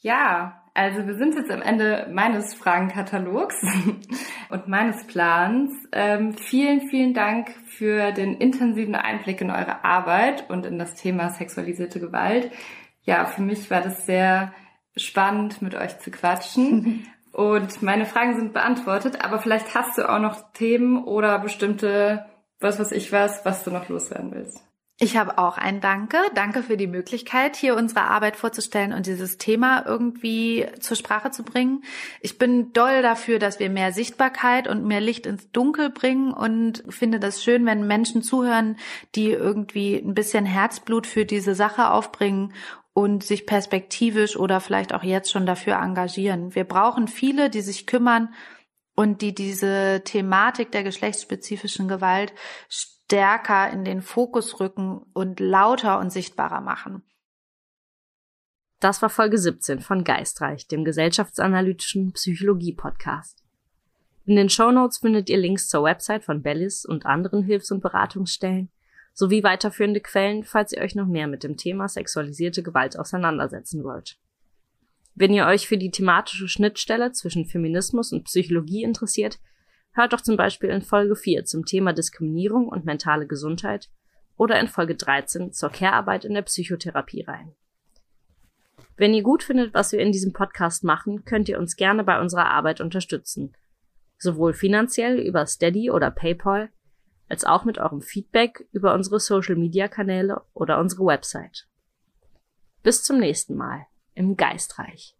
Ja, also wir sind jetzt am Ende meines Fragenkatalogs und meines Plans. Ähm, vielen, vielen Dank für den intensiven Einblick in eure Arbeit und in das Thema sexualisierte Gewalt. Ja, für mich war das sehr spannend, mit euch zu quatschen. Und meine Fragen sind beantwortet, aber vielleicht hast du auch noch Themen oder bestimmte was weiß ich was, was du noch loswerden willst. Ich habe auch ein Danke. Danke für die Möglichkeit, hier unsere Arbeit vorzustellen und dieses Thema irgendwie zur Sprache zu bringen. Ich bin doll dafür, dass wir mehr Sichtbarkeit und mehr Licht ins Dunkel bringen und finde das schön, wenn Menschen zuhören, die irgendwie ein bisschen Herzblut für diese Sache aufbringen und sich perspektivisch oder vielleicht auch jetzt schon dafür engagieren. Wir brauchen viele, die sich kümmern und die diese Thematik der geschlechtsspezifischen Gewalt stärker in den Fokus rücken und lauter und sichtbarer machen. Das war Folge 17 von Geistreich, dem gesellschaftsanalytischen Psychologie-Podcast. In den Shownotes findet ihr Links zur Website von Bellis und anderen Hilfs- und Beratungsstellen sowie weiterführende Quellen, falls ihr euch noch mehr mit dem Thema sexualisierte Gewalt auseinandersetzen wollt. Wenn ihr euch für die thematische Schnittstelle zwischen Feminismus und Psychologie interessiert, Hört doch zum Beispiel in Folge 4 zum Thema Diskriminierung und mentale Gesundheit oder in Folge 13 zur Care-Arbeit in der Psychotherapie rein. Wenn ihr gut findet, was wir in diesem Podcast machen, könnt ihr uns gerne bei unserer Arbeit unterstützen. Sowohl finanziell über Steady oder PayPal, als auch mit eurem Feedback über unsere Social-Media-Kanäle oder unsere Website. Bis zum nächsten Mal im Geistreich.